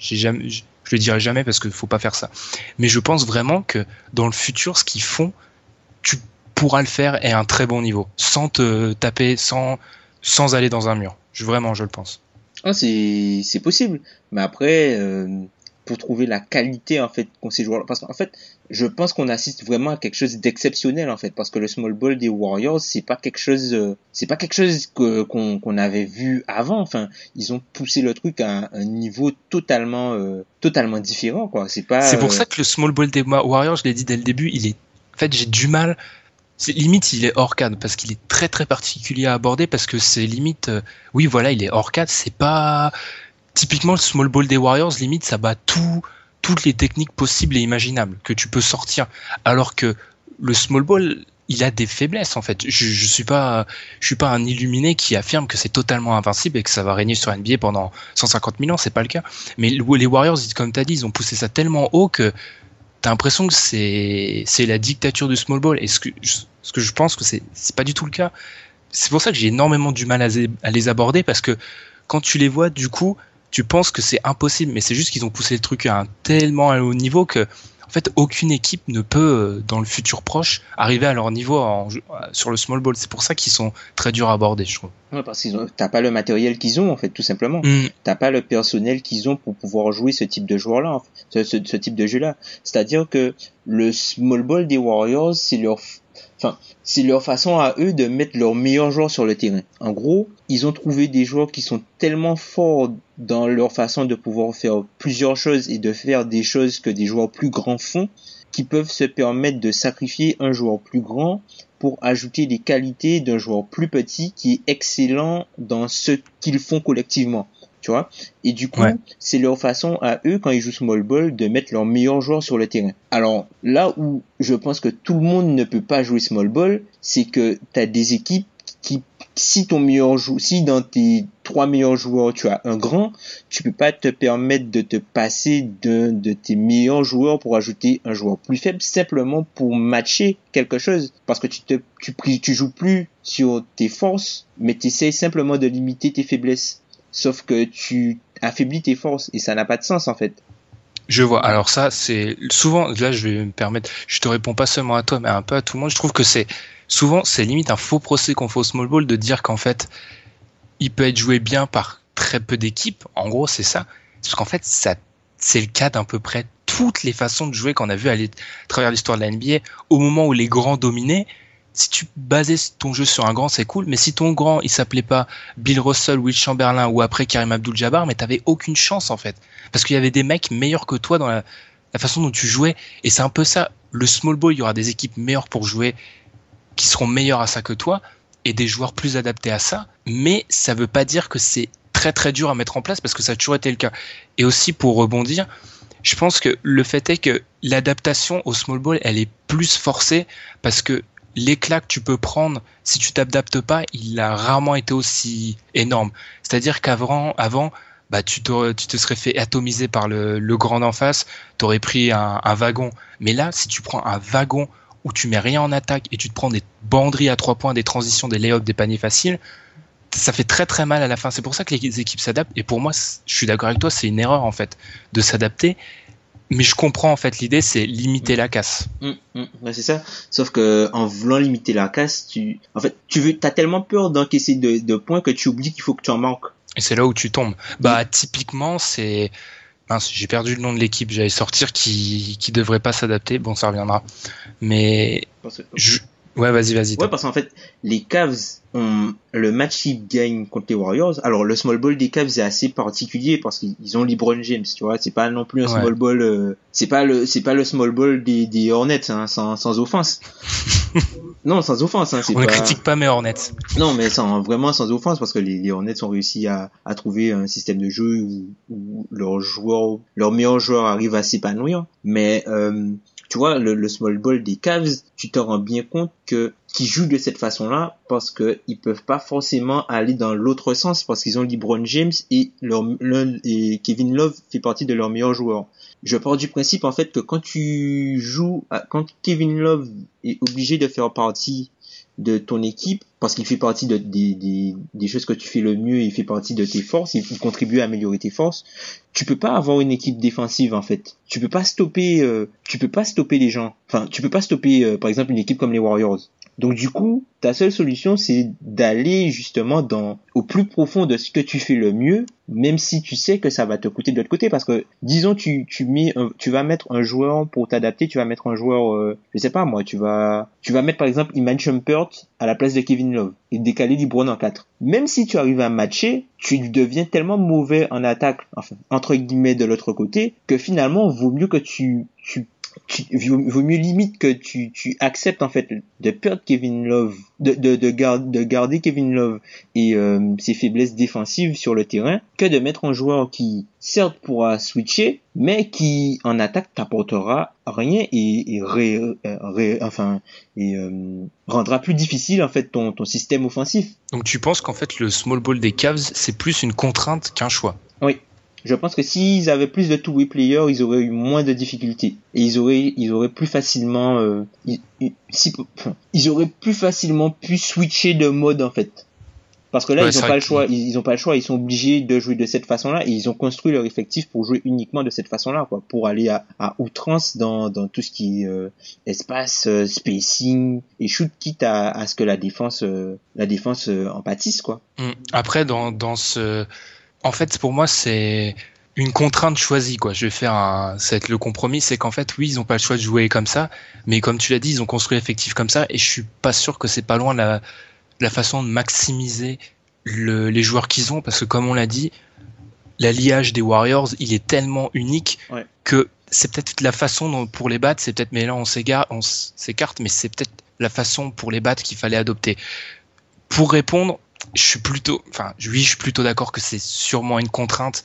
J'ai jamais, je le dirai jamais parce qu'il faut pas faire ça. Mais je pense vraiment que dans le futur, ce qu'ils font, tu pourras le faire et à un très bon niveau, sans te taper, sans sans aller dans un mur. Vraiment, je le pense. Ah, c'est possible. Mais après, euh, pour trouver la qualité en fait qu'on ces joueurs parce qu'en fait je pense qu'on assiste vraiment à quelque chose d'exceptionnel en fait parce que le small ball des Warriors c'est pas quelque chose euh, c'est pas quelque chose que qu'on avait vu avant. Enfin ils ont poussé le truc à un, niveau totalement euh, totalement différent quoi. C'est pas c'est pour euh, ça que le small ball des Warriors je l'ai dit dès le début il est en fait j'ai du mal. C'est limite il est hors cadre parce qu'il est très très particulier à aborder parce que c'est limite oui voilà il est hors cadre c'est pas typiquement le small ball des Warriors, limite, ça bat tout, toutes les techniques possibles et imaginables que tu peux sortir. Alors que le small ball, il a des faiblesses en fait. Je, je suis pas, je suis pas un illuminé qui affirme que c'est totalement invincible et que ça va régner sur NBA pendant 150 000 ans. C'est pas le cas. Mais les Warriors, comme tu as dit, ils ont poussé ça tellement haut que t'as l'impression que c'est c'est la dictature du small ball. Et ce que ce que je pense que c'est c'est pas du tout le cas. C'est pour ça que j'ai énormément du mal à, à les aborder parce que quand tu les vois, du coup, tu penses que c'est impossible, mais c'est juste qu'ils ont poussé le truc à un tellement haut niveau que en fait aucune équipe ne peut euh, dans le futur proche arriver à leur niveau en, sur le small ball. C'est pour ça qu'ils sont très durs à aborder, je trouve. Ouais, parce qu'ils ont, t'as pas le matériel qu'ils ont en fait, tout simplement. Mm. T'as pas le personnel qu'ils ont pour pouvoir jouer ce type de joueur-là, ce, ce, type de jeu-là. C'est-à-dire que le small ball des Warriors, c'est leur C'est leur façon à eux de mettre leurs meilleurs joueurs sur le terrain. En gros, ils ont trouvé des joueurs qui sont tellement forts dans leur façon de pouvoir faire plusieurs choses et de faire des choses que des joueurs plus grands font, qui peuvent se permettre de sacrifier un joueur plus grand pour ajouter des qualités d'un joueur plus petit qui est excellent dans ce qu'ils font collectivement tu vois. Et du coup, c'est leur façon à eux, quand ils jouent small ball, de mettre leurs meilleurs joueurs sur le terrain. Alors, là où je pense que tout le monde ne peut pas jouer small ball, c'est que tu as des équipes qui, si ton meilleur joueur, si dans tes trois meilleurs joueurs, tu as un grand, tu peux pas te permettre de te passer d'un de tes meilleurs joueurs pour ajouter un joueur plus faible, simplement pour matcher quelque chose. Parce que tu te, tu, tu joues plus sur tes forces, mais tu essaies simplement de limiter tes faiblesses sauf que tu affaiblis tes forces et ça n'a pas de sens en fait. Je vois. Alors ça, c'est souvent. Là, je vais me permettre. Je te réponds pas seulement à toi, mais un peu à tout le monde. Je trouve que c'est souvent, c'est limite un faux procès qu'on fait au small ball de dire qu'en fait, il peut être joué bien par très peu d'équipes. En gros, c'est ça. Parce qu'en fait, ça, c'est le cas d'à peu près toutes les façons de jouer qu'on a vu à travers l'histoire de la NBA. Au moment où les grands dominaient, si tu basais ton jeu sur un grand, c'est cool, mais si ton grand, il s'appelait pas Bill Russell, Will Chamberlain ou après Karim Abdul-Jabbar, mais t'avais aucune chance en fait. Parce qu'il y avait des mecs meilleurs que toi dans la, façon dont tu jouais. Et c'est un peu ça. Le small ball, il y aura des équipes meilleures pour jouer, qui seront meilleures à ça que toi, et des joueurs plus adaptés à ça. Mais ça veut pas dire que c'est très très dur à mettre en place parce que ça a toujours été le cas. Et aussi pour rebondir, je pense que le fait est que l'adaptation au small ball, elle est plus forcée parce que l'éclat que tu peux prendre si tu t'adaptes pas, il a rarement été aussi énorme. C'est-à-dire qu'avant, avant, bah, tu, te, serais fait atomiser par le, grand d'en face, tu aurais pris un, un, wagon. Mais là, si tu prends un wagon où tu mets rien en attaque et tu te prends des banderies à trois points, des transitions, des lay-ups, des paniers faciles, ça fait très très mal à la fin. C'est pour ça que les équipes s'adaptent. Et pour moi, je suis d'accord avec toi, c'est une erreur en fait de s'adapter. Mais je comprends en fait l'idée, c'est limiter la casse. Mmh, mmh, ouais, c'est ça. Sauf que en voulant limiter la casse, tu, en fait, tu veux, t'as tellement peur d'encaisser de, de, points que tu oublies qu'il faut que tu en manques. Et c'est là où tu tombes. Bah typiquement, c'est, j'ai perdu le nom de l'équipe. J'allais sortir qui qui devrait pas s'adapter. Bon, ça reviendra. Mais je... ouais, vas-y, vas-y. Ouais, parce qu'en fait, les Cavs ont le match ils gagnent contre les Warriors. Alors le small ball des Cavs est assez particulier parce qu'ils ont LeBron James, tu vois. C'est pas non plus un ouais. small ball. Euh, c'est pas le c'est pas le small ball des, des Hornets, hein, sans, sans offense. non, sans offense. Hein, On pas... ne critique pas mes Hornets. Non, mais sans vraiment sans offense parce que les, les Hornets ont réussi à, à trouver un système de jeu où, où leurs joueurs, leurs meilleurs joueurs arrivent à s'épanouir. Mais euh, tu vois, le, small ball des Cavs, tu te rends bien compte que qui jouent de cette façon-là parce que ils peuvent pas forcément aller dans l'autre sens parce qu'ils ont LeBron James et leur et Kevin Love fait partie de leurs meilleurs joueurs. Je pars du principe en fait que quand tu joues, quand Kevin Love est obligé de faire partie de ton équipe parce qu'il fait partie de, des, des, des, choses que tu fais le mieux, il fait partie de tes forces, il contribue à améliorer tes forces. Tu peux pas avoir une équipe défensive en fait. Tu peux pas stopper, euh, tu peux pas stopper les gens. Enfin, tu peux pas stopper euh, par exemple une équipe comme les Warriors. Donc du coup, ta seule solution c'est d'aller justement dans au plus profond de ce que tu fais le mieux, même si tu sais que ça va te coûter de l'autre côté parce que disons tu tu mets tu vas mettre un joueur pour t'adapter, tu vas mettre un joueur euh, je sais pas moi, tu vas tu vas mettre par exemple Iman Shumpert à la place de Kevin Love et décaler LeBron en 4. Même si tu arrives à matcher, tu deviens tellement mauvais en attaque enfin entre guillemets de l'autre côté que finalement vaut mieux que tu tu tu, vaut mieux limite que tu, tu acceptes en fait de perdre Kevin Love, de, de, de, de garder Kevin Love et euh, ses faiblesses défensives sur le terrain, que de mettre un joueur qui certes pourra switcher, mais qui en attaque t'apportera rien et, et ré, ré, enfin et euh, rendra plus difficile en fait ton, ton système offensif. Donc tu penses qu'en fait le small ball des Cavs c'est plus une contrainte qu'un choix? Oui, je pense que s'ils avaient plus de two-way players, ils auraient eu moins de difficultés et ils auraient, ils auraient plus facilement, euh, ils, si, enfin, ils auraient plus facilement pu switcher de mode en fait. Parce que là, ouais, ils n'ont pas le choix. Ils, ils ont pas le choix. Ils sont obligés de jouer de cette façon-là et ils ont construit leur effectif pour jouer uniquement de cette façon-là, quoi, pour aller à, à outrance dans, dans tout ce qui est euh, espace, euh, spacing et shoot, quitte à, à ce que la défense, euh, la défense en pâtisse, quoi. Après, dans, dans ce en fait, pour moi, c'est une contrainte choisie, quoi. Je vais faire un, être le compromis, c'est qu'en fait, oui, ils ont pas le choix de jouer comme ça, mais comme tu l'as dit, ils ont construit l'effectif comme ça, et je suis pas sûr que c'est pas loin la, la façon de maximiser le, les joueurs qu'ils ont, parce que comme on l'a dit, l'alliage des Warriors, il est tellement unique ouais. que c'est peut-être la façon dont, pour les battre, c'est peut-être, mais là on s'égare, on s'écarte, mais c'est peut-être la façon pour les battre qu'il fallait adopter. Pour répondre, je suis plutôt, enfin, oui, je suis plutôt d'accord que c'est sûrement une contrainte,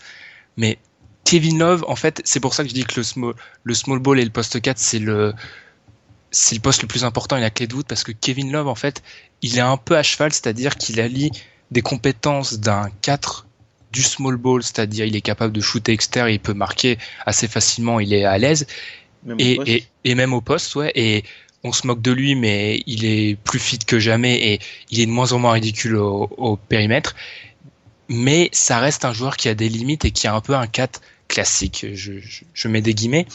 mais Kevin Love, en fait, c'est pour ça que je dis que le small, le small ball et le poste 4, c'est le, c'est le poste le plus important et la clé de voûte parce que Kevin Love, en fait, il est un peu à cheval, c'est-à-dire qu'il allie des compétences d'un 4 du small ball, c'est-à-dire il est capable de shooter externe, il peut marquer assez facilement, il est à l'aise, et, et, et, même au poste, ouais, et on se moque de lui, mais il est plus fit que jamais et il est de moins en moins ridicule au, au périmètre. Mais ça reste un joueur qui a des limites et qui a un peu un 4 classique. Je, je, je mets des guillemets.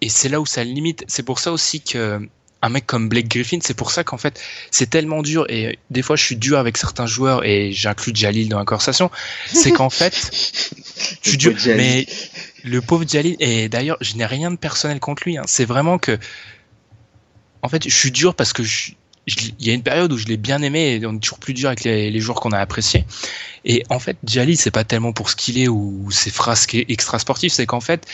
Et c'est là où ça limite. C'est pour ça aussi que un mec comme Blake Griffin, c'est pour ça qu'en fait, c'est tellement dur, et des fois je suis dur avec certains joueurs, et j'inclus Jalil dans la conversation, c'est qu'en fait, je suis dur, mais le pauvre Jalil, et d'ailleurs, je n'ai rien de personnel contre lui, hein, c'est vraiment que en fait, je suis dur parce que il y a une période où je l'ai bien aimé et on est toujours plus dur avec les, joueurs qu'on a appréciés. Et en fait, Jali, c'est pas tellement pour ce qu'il est ou ses phrases extra sportives, c'est qu'en fait,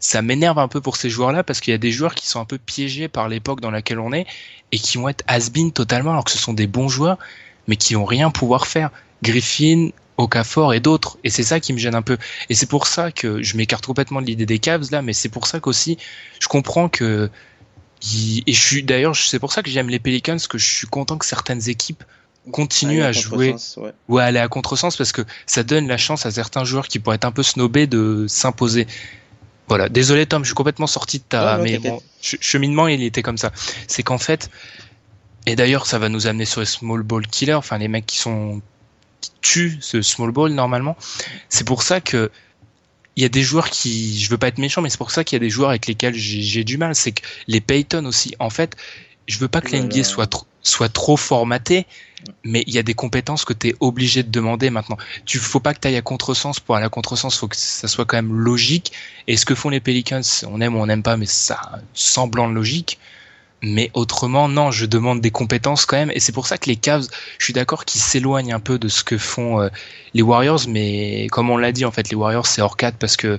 ça m'énerve un peu pour ces joueurs-là parce qu'il y a des joueurs qui sont un peu piégés par l'époque dans laquelle on est et qui vont être has totalement alors que ce sont des bons joueurs mais qui vont rien pouvoir faire. Griffin, Okafor et d'autres. Et c'est ça qui me gêne un peu. Et c'est pour ça que je m'écarte complètement de l'idée des Cavs là, mais c'est pour ça qu'aussi je comprends que et je suis d'ailleurs c'est pour ça que j'aime les Pelicans, parce que je suis content que certaines équipes continuent à, jouer ou à aller à contresens parce que ça donne la chance à certains joueurs qui pourraient être un peu snobés de s'imposer. Voilà, désolé Tom, je suis complètement sorti de ta mais cheminement il était comme ça. C'est qu'en fait et d'ailleurs ça va nous amener sur les small ball killers, enfin les mecs qui sont qui tuent ce small ball normalement. C'est pour ça que il y a des joueurs qui, je veux pas être méchant, mais c'est pour ça qu'il y a des joueurs avec lesquels j'ai du mal. C'est que les Payton aussi, en fait, je veux pas que l'NBA soit trop, soit trop formaté, mais il y a des compétences que tu es obligé de demander maintenant. Tu faut pas que tu ailles à contresens pour aller à contresens, faut que ça soit quand même logique. Et ce que font les Pelicans, on aime ou on n'aime pas, mais ça semblant logique. Mais autrement, non, je demande des compétences quand même. Et c'est pour ça que les Cavs, je suis d'accord qu'ils s'éloignent un peu de ce que font euh, les Warriors. Mais comme on l'a dit, en fait, les Warriors, c'est hors 4 parce que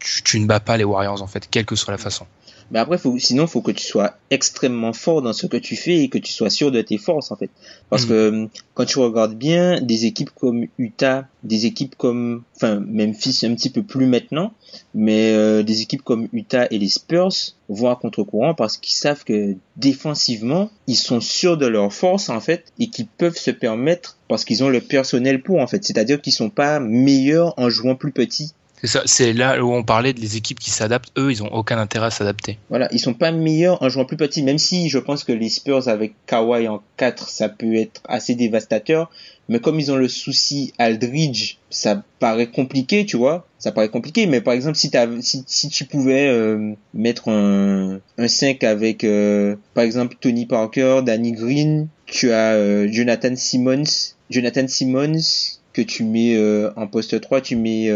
tu, tu, ne bats pas les Warriors, en fait, quelle que soit la façon. Mais après, faut, sinon, faut que tu sois extrêmement fort dans ce que tu fais et que tu sois sûr de tes forces, en fait. Parce mm. que quand tu regardes bien, des équipes comme Utah, des équipes comme, enfin, Memphis un petit peu plus maintenant, mais euh, des équipes comme Utah et les Spurs vont à contre-courant parce qu'ils savent que défensivement, ils sont sûrs de leur force, en fait, et qu'ils peuvent se permettre parce qu'ils ont le personnel pour, en fait. C'est-à-dire qu'ils sont pas meilleurs en jouant plus petit c'est ça, c'est là où on parlait des équipes qui s'adaptent. Eux, ils ont aucun intérêt à s'adapter. Voilà, ils sont pas meilleurs en jouant plus petit, même si je pense que les Spurs avec Kawhi en 4, ça peut être assez dévastateur. Mais comme ils ont le souci Aldridge, ça paraît compliqué, tu vois. Ça paraît compliqué, mais par exemple, si, tu pouvais euh, mettre un, un 5 avec, euh, par exemple, Tony Parker, Danny Green, tu as euh, Jonathan Simmons, Jonathan Simmons que tu mets en poste 3, tu mets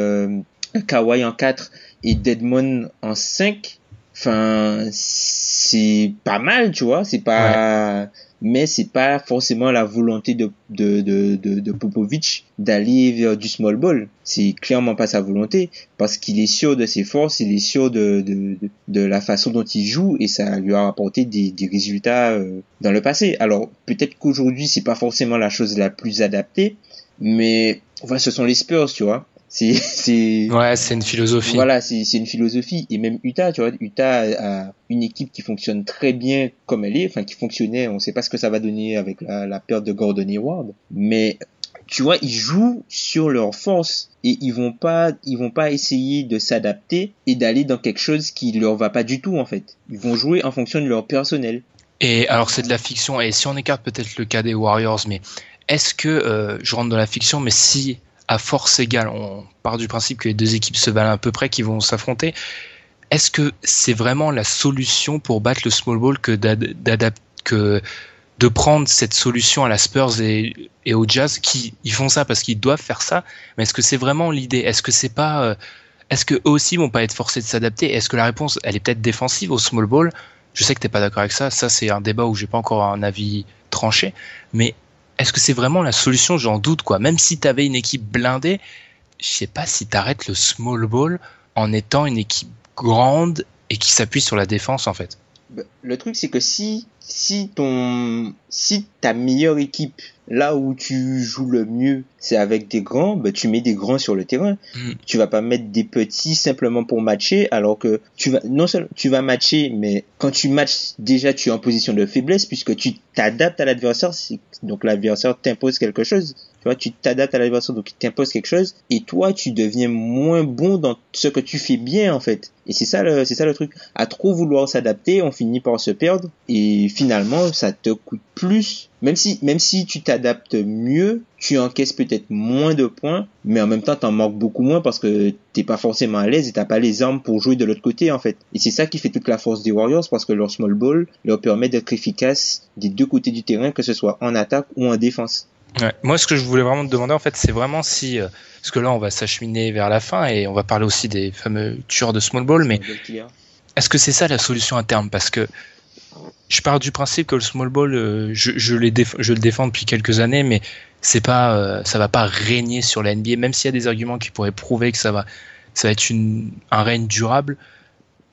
Kawhi en 4 et Deadmon en 5, enfin, c'est pas mal, tu vois, c'est pas, mais c'est pas forcément la volonté de, de, de, de, Popovic d'aller vers du small ball. C'est clairement pas sa volonté parce qu'il est sûr de ses forces, il est sûr de, de, de, la façon dont il joue et ça lui a apporté des, des résultats euh, dans le passé. Alors, peut-être qu'aujourd'hui, c'est pas forcément la chose la plus adaptée, mais, enfin, ce sont les Spurs, tu vois. C'est, c'est. Ouais, c'est une philosophie. Voilà, c'est, c'est une philosophie. Et même Utah, tu vois, Utah a une équipe qui fonctionne très bien comme elle est, enfin, qui fonctionnait. On sait pas ce que ça va donner avec la, la perte de Gordon Hayward. Mais, tu vois, ils jouent sur leur force et ils vont pas, ils vont pas essayer de s'adapter et d'aller dans quelque chose qui leur va pas du tout, en fait. Ils vont jouer en fonction de leur personnel. Et alors, c'est de la fiction. Et si on écarte peut-être le cas des Warriors, mais est-ce que, euh, je rentre dans la fiction, mais si à force égale, on part du principe que les deux équipes se valent à peu près, qui vont s'affronter. Est-ce que c'est vraiment la solution pour battre le small ball que que de prendre cette solution à la Spurs et, et au Jazz qui ils font ça parce qu'ils doivent faire ça, mais est-ce que c'est vraiment l'idée? Est-ce que c'est pas euh, est-ce que eux aussi vont pas être forcés de s'adapter? Est-ce que la réponse elle est peut-être défensive au small ball? Je sais que t'es pas d'accord avec ça, ça c'est un débat où j'ai pas encore un avis tranché, mais est-ce que c'est vraiment la solution? J'en doute, quoi. Même si tu avais une équipe blindée, je sais pas si tu arrêtes le small ball en étant une équipe grande et qui s'appuie sur la défense, en fait. Bah, le truc, c'est que si, si ton, si ta meilleure équipe, là où tu joues le mieux, c'est avec des grands, bah, tu mets des grands sur le terrain. Mm. Tu vas pas mettre des petits simplement pour matcher, alors que tu vas, non seulement tu vas matcher, mais quand tu matches, déjà tu es en position de faiblesse puisque tu t'adaptes à l'adversaire, donc l'adversaire t'impose quelque chose. Tu vois, tu t'adaptes à l'adversaire, donc il t'impose quelque chose, et toi tu deviens moins bon dans ce que tu fais bien en fait. Et c'est ça le, c'est ça le truc. À trop vouloir s'adapter, on finit par se perdre, et finalement ça te coûte plus même si, même si tu t'adaptes mieux, tu encaisses peut-être moins de points, mais en même temps, t'en manques beaucoup moins parce que t'es pas forcément à l'aise et t'as pas les armes pour jouer de l'autre côté, en fait. Et c'est ça qui fait toute la force des Warriors parce que leur small ball leur permet d'être efficace des deux côtés du terrain, que ce soit en attaque ou en défense. Ouais. Moi, ce que je voulais vraiment te demander, en fait, c'est vraiment si, euh, parce que là, on va s'acheminer vers la fin et on va parler aussi des fameux tueurs de small ball, mais est-ce que c'est ça la solution à terme? Parce que je pars du principe que le small ball, euh, je, le défends depuis quelques années, mais c'est pas, euh, ça va pas régner sur la NBA, même s'il y a des arguments qui pourraient prouver que ça va, ça va être un règne durable.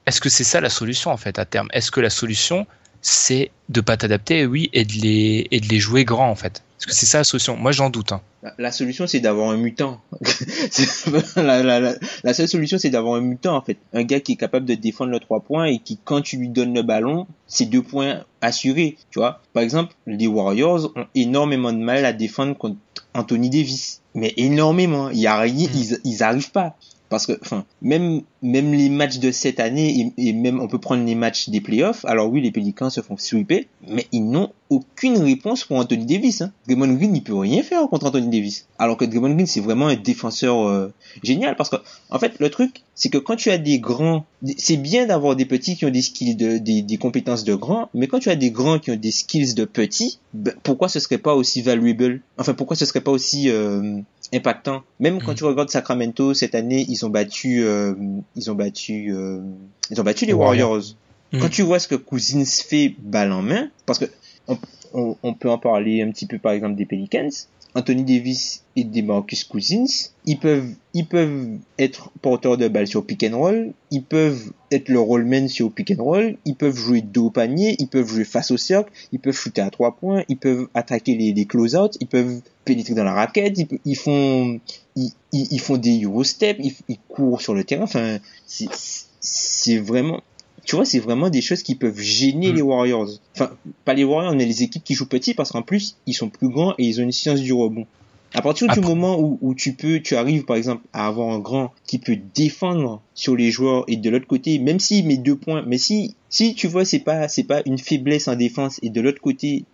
Est-ce que c'est ça la solution en fait à terme? Est-ce que la solution, c'est de pas t'adapter, oui, et de les et de les jouer grands en fait. Parce que c'est ça la solution. Moi, j'en doute. Hein. La, la solution, c'est d'avoir un mutant. la, la, seule solution, c'est d'avoir un mutant en fait, un gars qui est capable de défendre le trois points et qui, quand tu lui donnes le ballon, c'est deux points assurés. Tu vois. Par exemple, les Warriors ont énormément de mal à défendre contre Anthony Davis, mais énormément. Il y a rien, ils, ils arrivent pas parce que enfin même même les matchs de cette année et, même on peut prendre les matchs des playoffs. Alors oui les Pélicans se font sweeper mais ils n'ont aucune réponse pour Anthony Davis hein. Draymond Green il peut rien faire contre Anthony Davis. Alors que Draymond Green c'est vraiment un défenseur euh, génial. Parce que en fait le truc c'est que quand tu as des grands c'est bien d'avoir des petits qui ont des skills de des, compétences de grands mais quand tu as des grands qui ont des skills de petits ben, pourquoi ce serait pas aussi valuable? Enfin pourquoi ce serait pas aussi euh, impactant même quand mmh. tu regardes Sacramento cette année ils ont battu euh, ils ont battu euh, ils ont battu les Warriors. Warriors. Mmh. Quand tu vois ce que Cousins fait balle en main, parce que on, on, on, peut en parler un petit peu par exemple des Pelicans. Anthony Davis et Demarcus Cousins, ils peuvent, ils peuvent être porteurs de balle sur pick and roll, ils peuvent être le rollman sur pick and roll, ils peuvent jouer dos au panier, ils peuvent jouer face au cercle, ils peuvent shooter à trois points, ils peuvent attaquer les, les close-out, ils peuvent pénétrer dans la raquette, ils, font, ils, font des Eurostep, ils, ils courent sur le terrain, enfin, c'est vraiment, tu vois, c'est vraiment des choses qui peuvent gêner mm. les Warriors. Enfin, pas les Warriors, mais les équipes qui jouent petit parce qu'en plus, ils sont plus grands et ils ont une science du rebond. À partir Après... du moment où, où, tu peux, tu arrives par exemple à avoir un grand qui peut défendre sur les joueurs et de l'autre côté, même s'il met deux points, mais si, si tu vois, c'est pas, c'est pas une faiblesse en défense et de l'autre côté,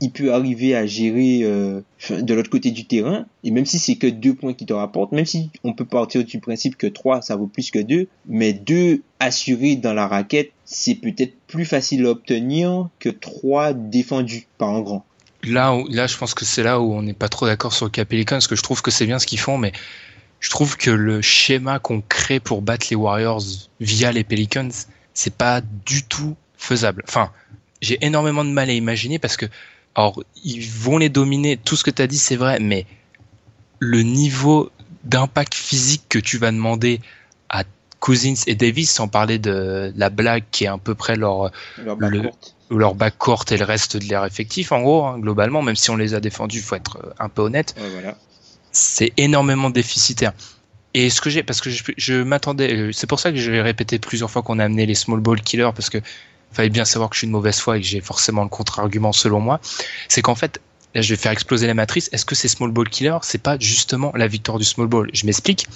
il peut arriver à gérer euh, de l'autre côté du terrain. Et même si c'est que deux points qui te rapportent, même si on peut partir du principe que trois, ça vaut plus que deux, mais deux assurés dans la raquette, c'est peut-être plus facile à obtenir que trois défendus par un grand. Là, là, je pense que c'est là où on n'est pas trop d'accord sur le cas Pelicans, parce que je trouve que c'est bien ce qu'ils font, mais je trouve que le schéma qu'on crée pour battre les Warriors via les Pelicans, c'est pas du tout faisable. Enfin, j'ai énormément de mal à imaginer parce que alors, ils vont les dominer, tout ce que tu as dit, c'est vrai, mais le niveau d'impact physique que tu vas demander à Cousins et Davis, sans parler de la blague qui est à peu près leur, leur backcourt leur et le reste de l'air effectif, en gros, hein, globalement, même si on les a défendus, faut être euh, un peu honnête. Ouais, voilà. C'est énormément déficitaire. Et ce que j'ai, parce que je, je m'attendais, euh, c'est pour ça que je vais répéter plusieurs fois qu'on a amené les small ball killers, parce que fallait bien savoir que je suis une mauvaise foi et que j'ai forcément le contre-argument selon moi, c'est qu'en fait, là je vais faire exploser la matrice, est-ce que c'est small ball killer? C'est pas justement la victoire du small ball. Je m'explique.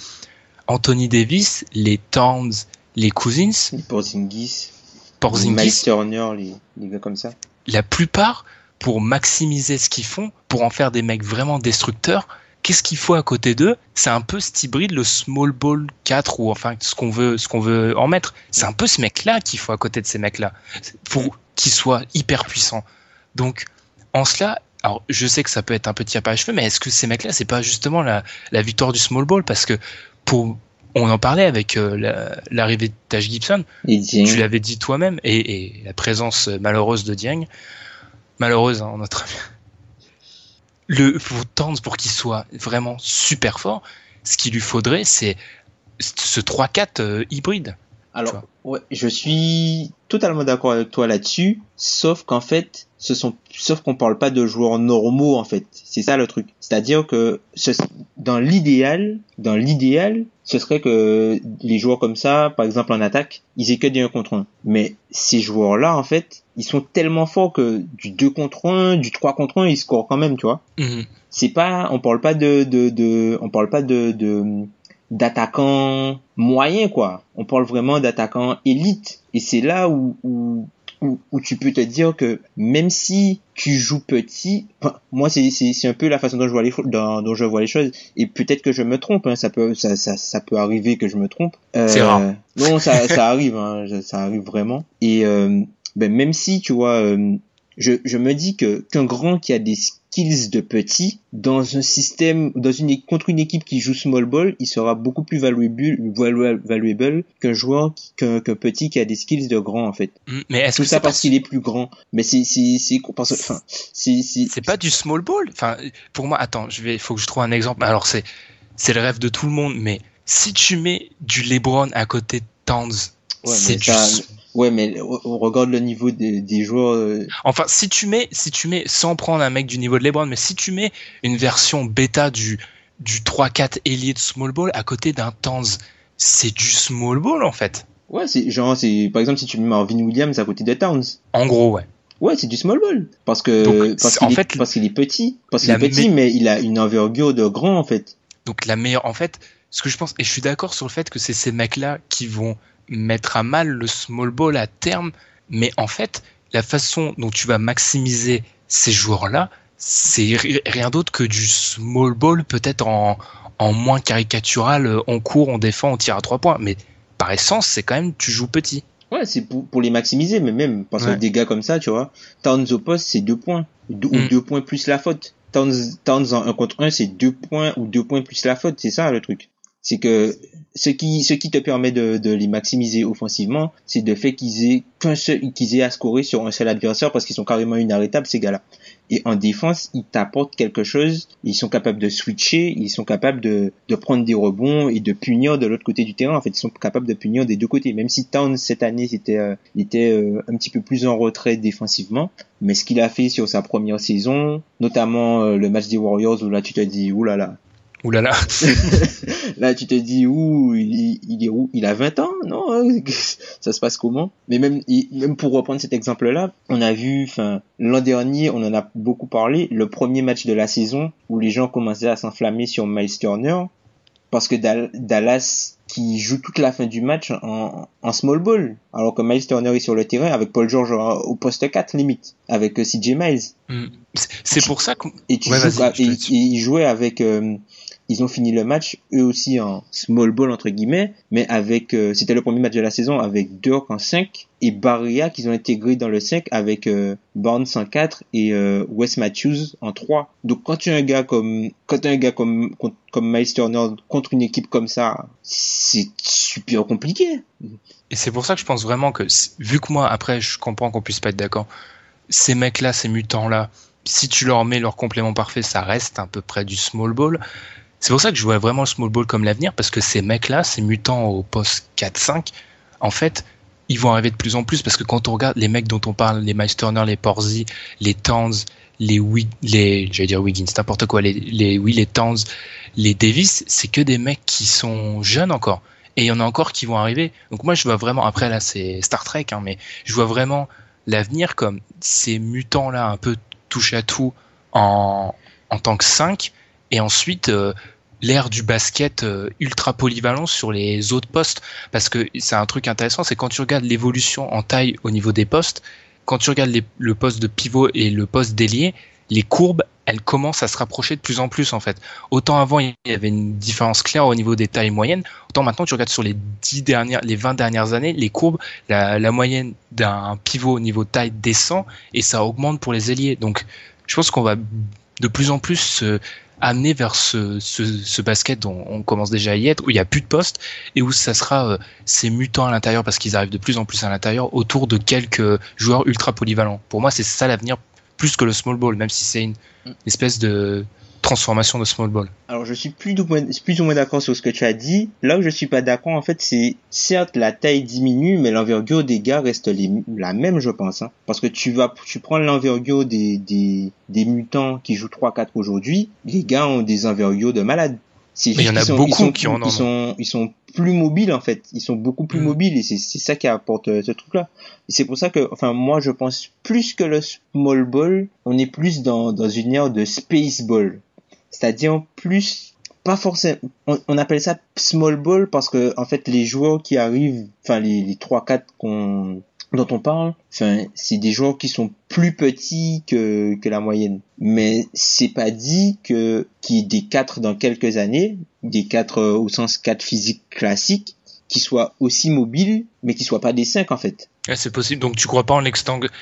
Anthony Davis, les Towns, les Cousins, les Porzingis, Porzingis, les Miles Turner, les, les gars comme ça. La plupart, pour maximiser ce qu'ils font, pour en faire des mecs vraiment destructeurs, qu'est-ce qu'il faut à côté d'eux? C'est un peu cet hybride, le small ball 4 ou enfin ce qu'on veut, ce qu'on veut en mettre. C'est un peu ce mec-là qu'il faut à côté de ces mecs-là pour qu'ils soient hyper puissants. Donc en cela, alors je sais que ça peut être un petit à à cheveux, mais est-ce que ces mecs-là, c'est pas justement la, la victoire du small ball? Parce que pour on en parlait avec euh, l'arrivée de Taj Gibson, tu l'avais dit toi-même, et, et, la présence malheureuse de Dieng, malheureuse en notre le pour pour qu'il soit vraiment super fort, ce qu'il lui faudrait, c'est ce 3-4 euh, hybride. Alors, ouais, je suis totalement d'accord avec toi là-dessus, sauf qu'en fait, ce sont, sauf qu'on parle pas de joueurs normaux en fait. C'est ça le truc. C'est-à-dire que ce, dans l'idéal, dans l'idéal, ce serait que les joueurs comme ça, par exemple en attaque, ils aient que des 1 contre 1. Mais ces joueurs-là, en fait, ils sont tellement forts que du 2 contre 1, du 3 contre 1, ils scorent quand même, tu vois. Mm-hmm. C'est pas, on parle pas de, de, de on parle pas de, de d'attaquants moyens quoi. On parle vraiment d'attaquants élites. Et c'est là où, où, où, où, tu peux te dire que même si tu joues petit, enfin, moi c'est, c'est, c'est un peu la façon dont je vois les, dont, dont je vois les choses. Et peut-être que je me trompe, hein, ça peut ça, ça, ça peut arriver que je me trompe. Euh, c'est rare. Non, ça, ça arrive, hein, ça arrive vraiment. Et euh, ben, même si tu vois, euh, je, je me dis que qu'un grand qui a des skills de petit dans un système dans une contre une équipe qui joue small ball il sera beaucoup plus valuable valuable qu'un joueur qu'un qu petit qui a des skills de grand en fait Mm, mais est-ce tout que ça c'est parce pas- qu'il est plus grand mais c'est c'est c'est parce que enfin c'est c'est c'est pas du small ball. Enfin, pour moi, attends, je vais, faut que je trouve un exemple. Alors c'est, c'est le rêve de tout le monde, mais si tu mets du LeBron à côté de Towns, du... Ouais, mais on regarde le niveau des, des joueurs. Euh, enfin, si tu mets, si tu mets, sans prendre un mec du niveau de LeBron, mais si tu mets une version bêta du du 3-4 ailier de small ball à côté d'un Tanz, c'est du small ball en fait. Ouais, c'est genre, c'est par exemple si tu mets Marvin Williams à côté de Towns. En gros, ouais. Ouais, c'est du small ball parce que parce qu'il est, parce qu'il est petit, parce qu'il est petit, mais il a une envergure de grand en fait. Donc la meilleure, en fait, ce que je pense, et je suis d'accord sur le fait que c'est ces mecs-là qui vont mettre à mal le small ball à terme, mais en fait, la façon dont tu vas maximiser ces joueurs-là, c'est rien d'autre que du small ball, peut-être en, en moins caricatural, on court, on défend, on tire à trois points, mais par essence, c'est quand même, tu joues petit. Ouais, c'est pour, pour, les maximiser, mais même, parce que des gars comme ça, tu vois, Towns au poste, c'est deux points, ou mm. deux points plus la faute. Towns, Towns en un contre un, c'est deux points ou deux points plus la faute, c'est ça le truc c'est que ce qui ce qui te permet de, de les maximiser offensivement, c'est de fait qu'ils aient qu'un seul qu'ils aient à scorer sur un seul adversaire parce qu'ils sont carrément inarrêtables ces gars-là. Et en défense, ils t'apportent quelque chose, ils sont capables de switcher, ils sont capables de, de prendre des rebonds et de punir de l'autre côté du terrain. En fait, ils sont capables de punir des deux côtés. Même si Towns cette année était euh, était euh, un petit peu plus en retrait défensivement, mais ce qu'il a fait sur sa première saison, notamment euh, le match des Warriors où là tu te dis oulala, Ouh là là. là, tu te dis, ouh, il, il est où? Il a 20 ans Non? Ça se passe comment? Mais même, même pour reprendre cet exemple-là, on a vu, enfin, l'an dernier, on en a beaucoup parlé, le premier match de la saison où les gens commençaient à s'enflammer sur Miles Turner parce que Dallas qui joue toute la fin du match en, en small ball, alors que Miles Turner est sur le terrain avec Paul George au poste 4 limite, avec euh, CJ Miles. Hmm. C'est pour ça qu'on... Et, tu il jouait avec... Euh, ils ont fini le match eux aussi en small ball entre guillemets, mais avec euh, c'était le premier match de la saison avec Dirk en 5 et Barria qu'ils ont intégré dans le 5 avec euh, Barnes en 4 et euh, Wes Matthews en 3. Donc quand tu as un gars comme quand as un gars comme comme Miles Turner contre une équipe comme ça, c'est super compliqué. Et c'est pour ça que je pense vraiment que vu que moi après je comprends qu'on puisse pas être d'accord, ces mecs là, ces mutants là, si tu leur mets leur complément parfait, ça reste à peu près du small ball. C'est pour ça que je vois vraiment le small ball comme l'avenir, parce que ces mecs-là, ces mutants au poste 4-5, en fait, ils vont arriver de plus en plus, parce que quand on regarde les mecs dont on parle, les Miles les Porzi, les Towns, les Wig, les, j'allais Wiggins, n'importe quoi, les, les, les Towns, les Davis, c'est que des mecs qui sont jeunes encore. Et il y en a encore qui vont arriver. Donc moi, je vois vraiment, après là, c'est Star Trek, hein, mais je vois vraiment l'avenir comme ces mutants-là, un peu touche à tout en, en tant que 5, et ensuite, euh, l'ère du basket euh, ultra polyvalent sur les autres postes. Parce que c'est un truc intéressant c'est quand tu regardes l'évolution en taille au niveau des postes quand tu regardes le poste de pivot et le poste d'ailier les courbes elles commencent à se rapprocher de plus en plus en fait. Autant avant il y avait une différence claire au niveau des tailles moyennes autant maintenant tu regardes sur les 10 dernières les 20 dernières années les courbes la, la moyenne d'un pivot au niveau taille descend et ça augmente pour les ailiers. Donc je pense qu'on va de plus en plus amener vers ce, ce, ce, basket dont on commence déjà à y être, où il n'y a plus de poste et où ça sera euh, ces mutants à l'intérieur parce qu'ils arrivent de plus en plus à l'intérieur autour de quelques joueurs ultra polyvalents. Pour moi, c'est ça l'avenir plus que le small ball, même si c'est une mm. espèce de transformation de small ball. Alors je suis plus ou moins, plus ou moins d'accord sur ce que tu as dit. Là où je suis pas d'accord en fait, c'est certes la taille diminue, mais l'envergure des gars reste la même, je pense. Hein. Parce que tu vas, tu prends l'envergure des, des, des mutants qui jouent 3-4 aujourd'hui, les gars ont des envergures de malades. Il y en a beaucoup qui en ont. Ils sont, ils sont plus mobiles en fait. Ils sont beaucoup plus mm. mobiles et c'est ça qui apporte euh, ce truc-là. C'est pour ça que, enfin, moi je pense plus que le small ball, on est plus dans, dans une ère de space ball c'est-à-dire plus pas forcément on, appelle ça small ball parce que en fait les joueurs qui arrivent enfin les, les 3 4 qu'on dont on parle enfin c'est des joueurs qui sont plus petits que, que la moyenne. Mais c'est pas dit que qu'il y ait des 4 dans quelques années des 4 euh, au sens 4 physique classique qui soient aussi mobiles mais qui soient pas des 5 en fait. C'est possible. Donc tu crois pas en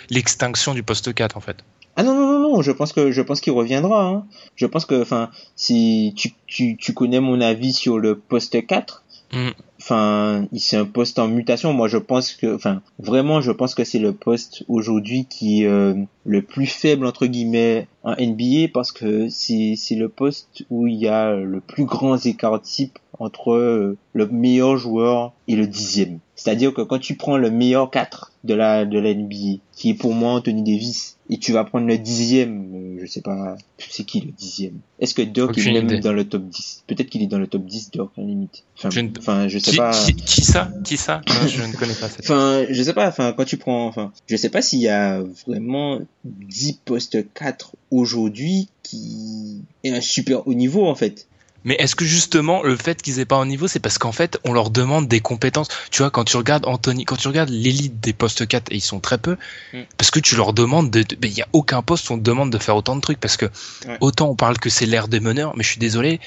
l'extinction du poste 4 en fait? Ah non, non, non, non, je pense que je pense qu'il reviendra. Hein. Je pense que, enfin, si tu, tu, tu connais mon avis sur le poste 4, mm. enfin, c'est un poste en mutation. Moi, je pense que, enfin, vraiment, je pense que c'est le poste aujourd'hui qui est euh, le plus faible, entre guillemets, en NBA parce que c'est, c'est le poste où il y a le plus grand écart type entre euh, le meilleur joueur et le dixième. C'est-à-dire que quand tu prends le meilleur 4 de la de la NBA, qui est pour moi Anthony Davis, et tu vas prendre le dixième, euh, je sais pas, c'est qui le dixième? Est-ce que Dirk est même dans le top 10 Peut-être qu'il est dans le top 10 Dirk à la limite. Enfin, je, enfin, je sais pas. Qui, ça? Qui ça? Je ne connais pas cette. enfin, je sais pas. Enfin, quand tu prends, enfin, je sais pas s'il y a vraiment 10 postes 4 aujourd'hui qui est un super haut niveau en fait. Mais est-ce que justement le fait qu'ils aient pas un niveau, c'est parce qu'en fait on leur demande des compétences? Tu vois, quand tu regardes Anthony, quand tu regardes l'élite des postes 4 et ils sont très peu, mm. parce que tu leur demandes de, il y a aucun poste où on te demande de faire autant de trucs parce que autant on parle que c'est l'ère des meneurs, mais je suis désolé,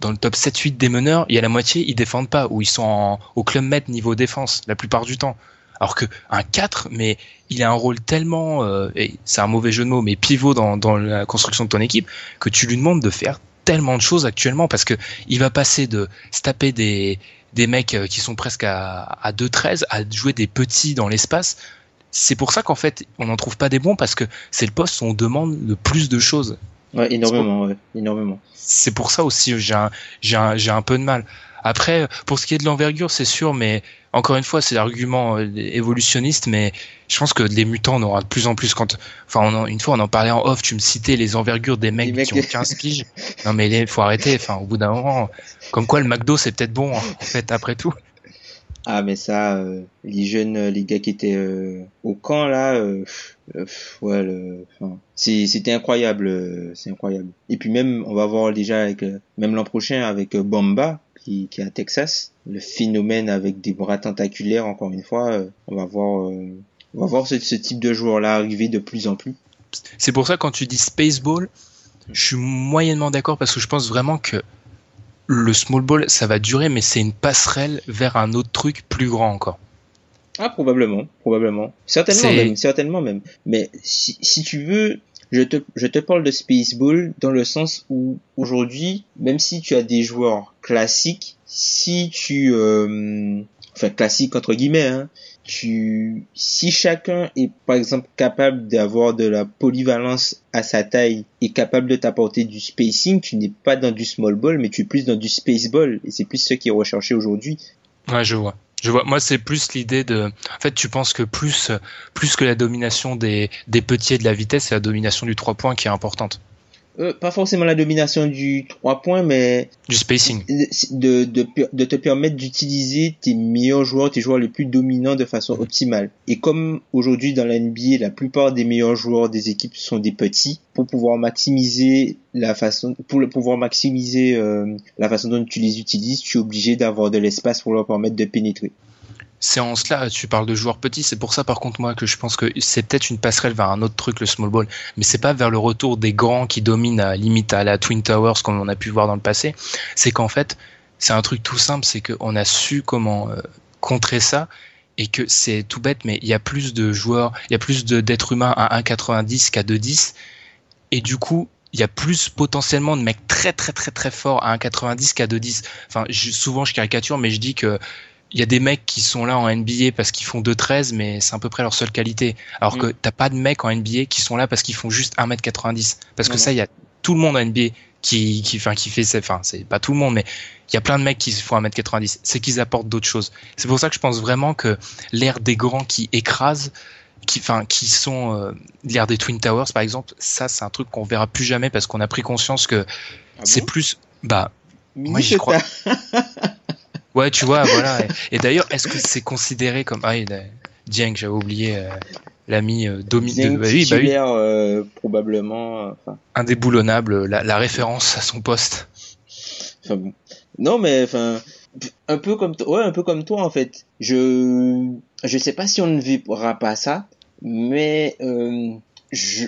dans le top 7-8 des meneurs, il y a la moitié ils défendent pas ou ils sont au club med niveau défense la plupart du temps. Alors que un 4, mais il a un rôle tellement, euh, et c'est un mauvais jeu de mots, mais pivot dans, dans la construction de ton équipe, que tu lui demandes de faire tellement de choses actuellement parce que il va passer de se taper des, des mecs euh, qui sont presque à, à 2-13 à jouer des petits dans l'espace. C'est pour ça qu'en fait, on n'en trouve pas des bons parce que c'est le poste où on demande le plus de choses. Ouais, énormément, ouais, énormément. C'est pour ça aussi j'ai un, j'ai un, j'ai un peu de mal. Après, pour ce qui est de l'envergure, c'est sûr, mais encore une fois, c'est l'argument euh, évolutionniste, mais je pense que les mutants, on aura de plus en plus quand, enfin, une fois, on en parlait en off, tu me citais les envergures des mecs, qui ont 15 piges. non, mais il faut arrêter, enfin, au bout d'un moment, comme quoi le McDo, c'est peut-être bon, en fait, après tout. Ah, mais ça, euh, les jeunes, euh, les gars qui étaient au camp, là, ouais, c'était incroyable, c'est incroyable. Et puis même, on va voir déjà avec, même l'an prochain avec Bomba, qui, qui est à Texas. Le phénomène avec des bras tentaculaires, encore une fois, euh, on va voir, euh, on va voir ce, ce type de joueur-là arriver de plus en plus. C'est pour ça quand tu dis Spaceball, je suis moyennement d'accord parce que je pense vraiment que le small ball, ça va durer, mais c'est une passerelle vers un autre truc plus grand encore. Ah, probablement, probablement. Certainement même, certainement même. Mais si, si tu veux, je te, je te parle de Spaceball dans le sens où aujourd'hui, même si tu as des joueurs classiques, si tu, euh, enfin classique entre guillemets, hein, tu, si chacun est par exemple capable d'avoir de la polyvalence à sa taille et capable de t'apporter du spacing, tu n'es pas dans du small ball, mais tu es plus dans du space ball et c'est plus ce qui est recherché aujourd'hui. Ouais, je vois. Je vois, moi c'est plus l'idée de, en fait tu penses que plus, plus que la domination des, des petits et de la vitesse, c'est la domination du 3 points qui est importante. Euh, pas forcément la domination du 3 points, mais du spacing. De, de, de te permettre d'utiliser tes meilleurs joueurs, tes joueurs les plus dominants de façon optimale. Et comme aujourd'hui dans la NBA, la plupart des meilleurs joueurs des équipes sont des petits, pour pouvoir maximiser la façon, pour pouvoir maximiser euh, la façon dont tu les utilises, tu es obligé d'avoir de l'espace pour leur permettre de pénétrer cela, tu parles de joueurs petits, c'est pour ça par contre moi que je pense que c'est peut-être une passerelle vers un autre truc, le small ball, mais c'est pas vers le retour des grands qui dominent à limite à la Twin Towers comme on a pu voir dans le passé. C'est qu'en fait, c'est un truc tout simple, c'est qu'on a su comment euh, contrer ça et que c'est tout bête, mais il y a plus de joueurs, il y a plus d'êtres humains à 1,90 qu'à 2,10 et du coup il y a plus potentiellement de mecs très très très très forts à 1,90 qu'à 2,10. Enfin, souvent je caricature, mais je dis que il y a des mecs qui sont là en NBA parce qu'ils font 2-13, mais c'est à peu près leur seule qualité. Alors que mm. t'as pas de mecs en NBA qui sont là parce qu'ils font juste 1m90. Parce que ça, il y a tout le monde en NBA qui, qui, enfin, qui fait, enfin, c'est pas tout le monde, mais il y a plein de mecs qui font 1m90. C'est qu'ils apportent d'autres choses. C'est pour ça que je pense vraiment que l'ère des grands qui écrasent, qui, enfin, qui sont euh, l'ère des Twin Towers, par exemple, ça, c'est un truc qu'on verra plus jamais parce qu'on a pris conscience que ah c'est plus, bah, moi j'y crois. Ouais, tu vois, voilà. Et, d'ailleurs, est-ce que c'est considéré comme ah, Dieng, j'avais oublié euh, l'ami euh, dominé. Bah, oui, bah, oui. Euh, probablement. Enfin... Indéboulonnable, la, la, référence à son poste. Enfin, bon. Non, mais enfin, un peu comme toi, ouais, un peu comme toi en fait. Je, je sais pas si on ne verra pas ça, mais euh, je,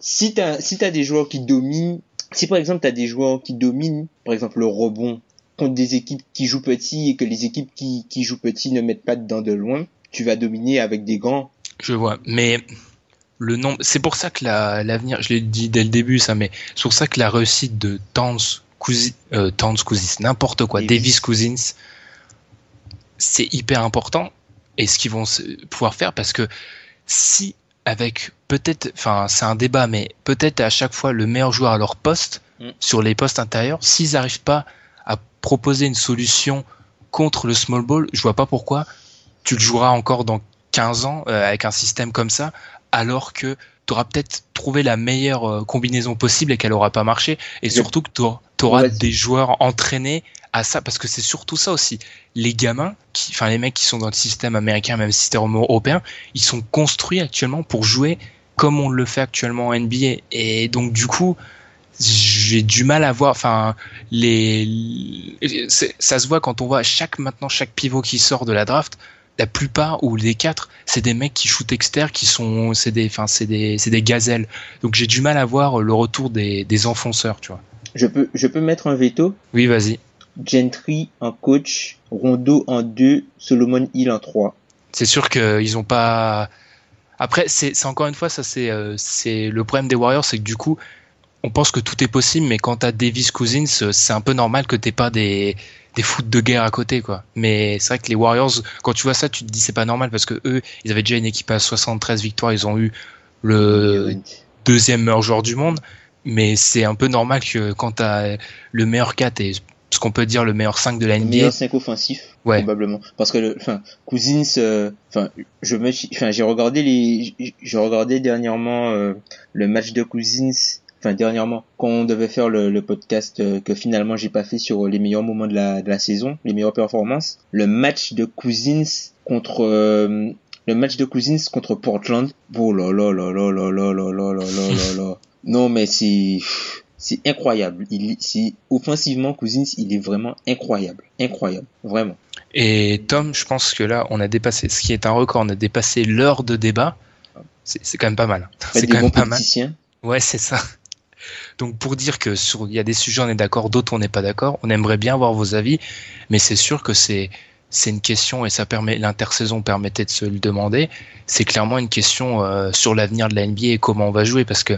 si t'as si t'as des joueurs qui dominent, si par exemple t'as des joueurs qui dominent, par exemple le rebond contre des équipes qui jouent petit et que les équipes qui, qui jouent petit ne mettent pas dedans de loin, tu vas dominer avec des grands. Je vois, mais le nombre, c'est pour ça que l'avenir, je l'ai dit dès le début ça, mais c'est pour ça que la réussite de Cousins, euh, Cousins, n'importe quoi, Davis, Cousins, c'est hyper important et ce qu'ils vont pouvoir faire parce que si avec peut-être, enfin c'est un débat, mais peut-être à chaque fois le meilleur joueur à leur poste mm. sur les postes intérieurs, s'ils n'arrivent pas proposer une solution contre le small ball, je vois pas pourquoi tu le joueras encore dans 15 ans euh, avec un système comme ça, alors que tu auras peut-être trouvé la meilleure euh, combinaison possible et qu'elle aura pas marché. Et surtout que tu auras des joueurs entraînés à ça, parce que c'est surtout ça aussi. Les gamins, enfin les mecs qui sont dans le système américain, même système européen, ils sont construits actuellement pour jouer comme on le fait actuellement en NBA. Et donc du coup, j'ai du mal à voir. Enfin, les, ça se voit quand on voit chaque maintenant chaque pivot qui sort de la draft. La plupart ou les quatre, c'est des mecs qui shootent externes, qui sont, c'est des, enfin, c'est des, c'est des gazelles. Donc j'ai du mal à voir le retour des, des enfonceurs, tu vois. Je peux, je peux mettre un veto? Oui, vas-y. Gentry en coach, Rondo en 2, Solomon Hill en 3. C'est sûr qu'ils ont pas. Après, c'est encore une fois, ça c'est euh, c'est le problème des Warriors, c'est que du coup, on pense que tout est possible, mais quand t'as Davis Cousins, c'est un peu normal que t'aies pas des, des foot de guerre à côté, quoi. Mais c'est vrai que les Warriors, quand tu vois ça, tu te dis c'est pas normal parce que eux, ils avaient déjà une équipe à 73 victoires, ils ont eu le deuxième meilleur joueur du monde. Mais c'est un peu normal que quand t'as le meilleur 4 et ce qu'on peut dire le meilleur 5 de la NBA. Le meilleur 5 offensif, probablement. Parce que, enfin, Cousins, euh, enfin, je me, enfin, j'ai regardé les, j'ai regardé dernièrement euh, le match de Cousins enfin dernièrement, quand on devait faire le, podcast euh, que finalement j'ai pas fait sur les meilleurs moments de la, de la saison, les meilleures performances, le match de Cousins contre euh, le match de Cousins contre Portland. Oh là là là là là là là là là là Non mais c'est c'est incroyable. Il c'est offensivement Cousins, il est vraiment incroyable, incroyable, vraiment. Et Tom, je pense que là on a dépassé ce qui est un record, on a dépassé l'heure de débat. C'est quand même pas mal. C'est quand même pas mal. Ouais, c'est ça. Donc pour dire que il y a des sujets on est d'accord, d'autres on n'est pas d'accord, on aimerait bien avoir vos avis, mais c'est sûr que c'est c'est une question et ça permet l'intersaison permettait de se le demander. C'est clairement une question euh, sur l'avenir de la NBA et comment on va jouer parce que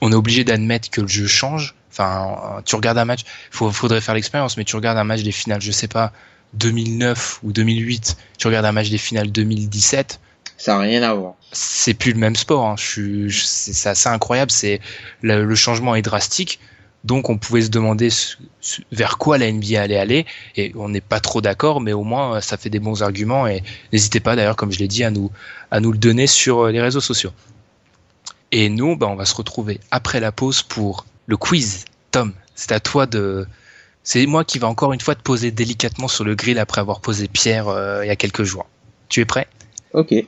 on est obligé d'admettre que le jeu change. Enfin, tu regardes un match, il faudrait faire l'expérience, mais tu regardes un match des finales, je sais pas, 2009 ou 2008, tu regardes un match des finales 2017, ça n'a rien à voir. C'est plus le même sport. Hein. C'est assez incroyable. C'est le, changement est drastique. Donc on pouvait se demander vers quoi la NBA allait aller et on n'est pas trop d'accord, mais au moins ça fait des bons arguments et n'hésitez pas d'ailleurs, comme je l'ai dit, à nous à nous le donner sur euh, les réseaux sociaux. Et nous, bah, on va se retrouver après la pause pour le quiz. Tom, c'est à toi de. C'est moi qui va encore une fois te poser délicatement sur le grill après avoir posé Pierre euh, il y a quelques jours. Tu es prêt? Ok.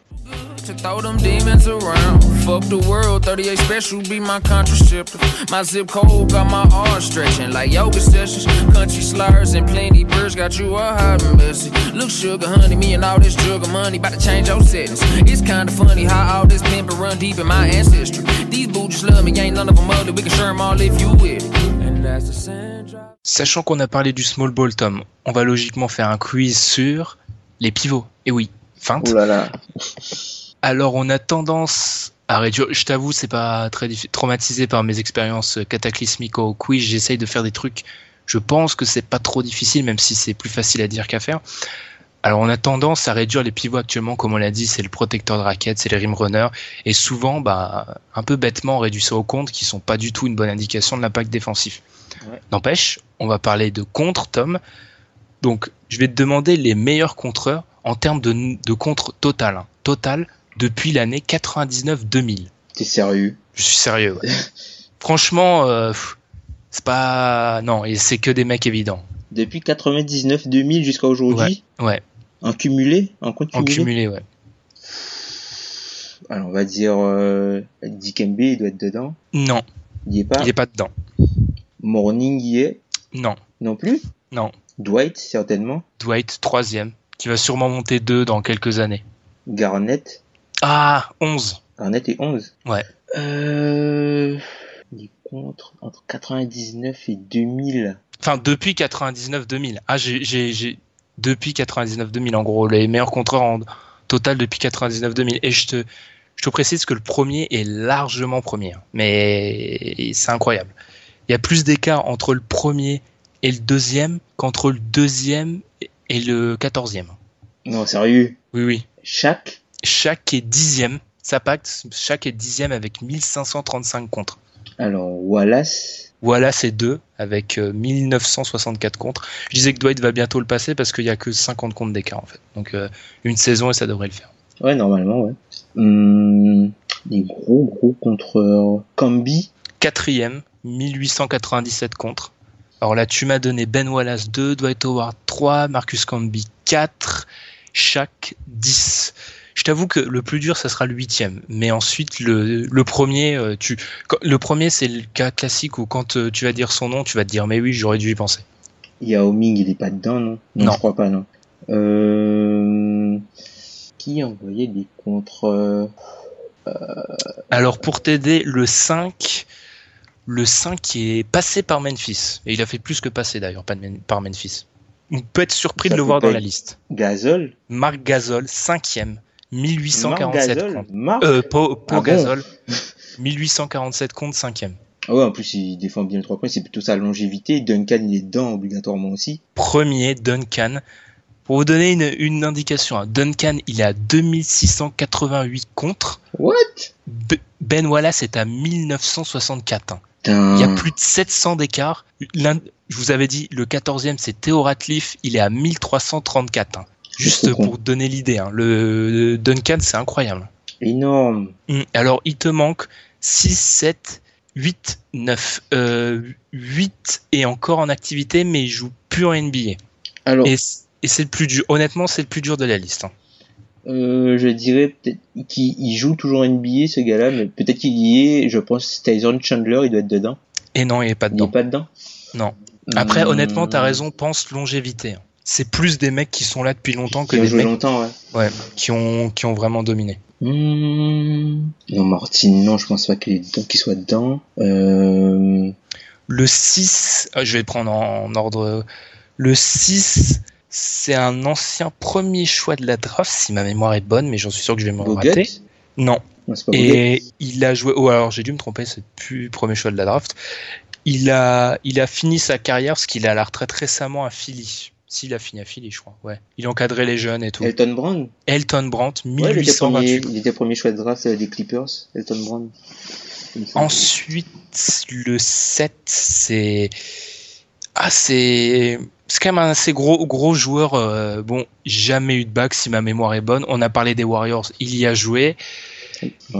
To throw them demons around. Fuck the world, 38 special be my contraceptive. My zip code got my arms stretching like yoga sessions. Country slurs and plenty birds got you a hot message. Look, sugar, honey, me and all this sugar money about to change your settings. It's kinda funny how all this pimpin' run deep in my ancestry. These boots love me, ain't none of them ugly. We can share them all if you with it. And that's the sand Sachant qu'on a parlé du small ball, Tom, on va logiquement faire un quiz sur les pivots. Et oui, feinte. Oh là là. Alors on a tendance à réduire. Je t'avoue, c'est pas très traumatisé par mes expériences cataclysmiques au quiz. J'essaye de faire des trucs. Je pense que c'est pas trop difficile, même si c'est plus facile à dire qu'à faire. Alors on a tendance à réduire les pivots actuellement, comme on l'a dit, c'est le protecteur de raquette, c'est les rim runners, et souvent, bah, un peu bêtement, on réduit ça aux comptes qui sont pas du tout une bonne indication de l'impact défensif. Ouais. N'empêche, on va parler de contre, Tom. Donc, je vais te demander les meilleurs contreurs en termes de, de contre total. Hein. Total depuis l'année 99-2000. T'es sérieux? Je suis sérieux. Ouais. Franchement, euh, c'est pas non, et c'est que des mecs évidents. Depuis 99-2000 jusqu'à aujourd'hui? Ouais. ouais. En cumulé, en cumulé. En cumulé, ouais. Alors on va dire euh, Dikembe, il doit être dedans. Non. Il est pas? Il est pas dedans. Morning y est? Non. Non plus? Non. Dwight certainement? Dwight troisième, qui va sûrement monter deux dans quelques années. Garnett. Ah, 11. Garnett est 11. Ouais. Euh, les contre entre 99 et 2000. Enfin, depuis 99-2000. Ah, j'ai, depuis 99-2000, en gros, les meilleurs contreurs en total depuis 99-2000. Et je te, je te précise que le premier est largement premier. Hein. Mais c'est incroyable. Il y a plus d'écart entre le premier et le deuxième qu'entre le deuxième et le quatorzième. Non, sérieux? Oui, oui. Chaque? Chaque est dixième. Ça pacte, chaque est dixième avec 1535 contre. Alors, Wallace? Voilà, c'est deux avec 1964 contre. Je disais que Dwight va bientôt le passer parce qu'il y a que 50 comptes d'écart en fait. Donc une saison et ça devrait le faire. Ouais, normalement, ouais. Hum, des gros gros contre Cambi. Quatrième, 1897 contre. Alors là, tu m'as donné Ben Wallace 2, Dwight Howard 3, Marcus Camby 4, chaque 10. Je t'avoue que le plus dur, ça sera le huitième. Mais ensuite, le, le premier, euh, tu, le premier, c'est le cas classique où quand euh, tu vas dire son nom, tu vas te dire, mais oui, j'aurais dû y penser. Yao Ming, il est pas dedans, non? Non, je crois pas, non. Euh... Qui envoyait des contre... Euh... Alors, pour t'aider, le 5, le 5 qui est passé par Memphis. Et il a fait plus que passer d'ailleurs par Memphis. On peut être surpris de le voir dans la liste. Gazol Marc Gazol, cinquième. 1847 comptes. Euh, Pau, ah Gasol, 1847 comptes, cinquième. Ah ouais, en plus, il défend bien le 3 points, c'est plutôt sa longévité. Duncan, il est dedans obligatoirement aussi. Premier, Duncan. Pour vous donner une, une indication, hein, Duncan, il est à 2688 contre. What? Ben Wallace est à 1964. Hein. Il y a plus de 700 d'écart. Je vous avais dit, le 14e, c'est Theo Ratliff, il est à 1334. Hein. Juste pour donner l'idée, hein. le Duncan, c'est incroyable. Énorme. Hum, alors, il te manque 6, 7, 8, 9. Euh, 8 est encore en activité, mais il joue plus en NBA. Alors, et, c'est le plus dur. Honnêtement, c'est le plus dur de la liste. Hein. Euh, je dirais peut-être qu'il joue toujours NBA, ce gars-là, mais peut-être qu'il y est. Je pense Tyson Chandler, il doit être dedans. Et non, il est pas dedans. Il est pas dedans? Non. Après, honnêtement, honnêtement, t'as raison. Pense longévité. Hein c'est plus des mecs qui sont là depuis longtemps que des mecs longtemps, ouais. Ouais, qui ont qui ont vraiment dominé. Mmh. Non, Martin, non, je pense pas qu'il soit dedans. Euh... Le 6, ah, je vais prendre en, ordre. Le 6, c'est un ancien premier choix de la draft, si ma mémoire est bonne, mais j'en suis sûr que je vais me rater. Non. Et il a joué. Oh, alors j'ai dû me tromper, c'est plus premier choix de la draft. Il a, il a fini sa carrière parce qu'il est à la retraite récemment à Philly. S'il a fini à Philly, je crois. Ouais. Il encadrait les jeunes et tout. Elton Brand Elton Brand, 1828. il, était premier, choix de draft des Clippers, Elton Brand. Ensuite, le 7, c'est. Ah, c'est. C'est quand même un assez gros, gros joueur. Euh, bon, jamais eu de bac si ma mémoire est bonne. On a parlé des Warriors, il y a joué.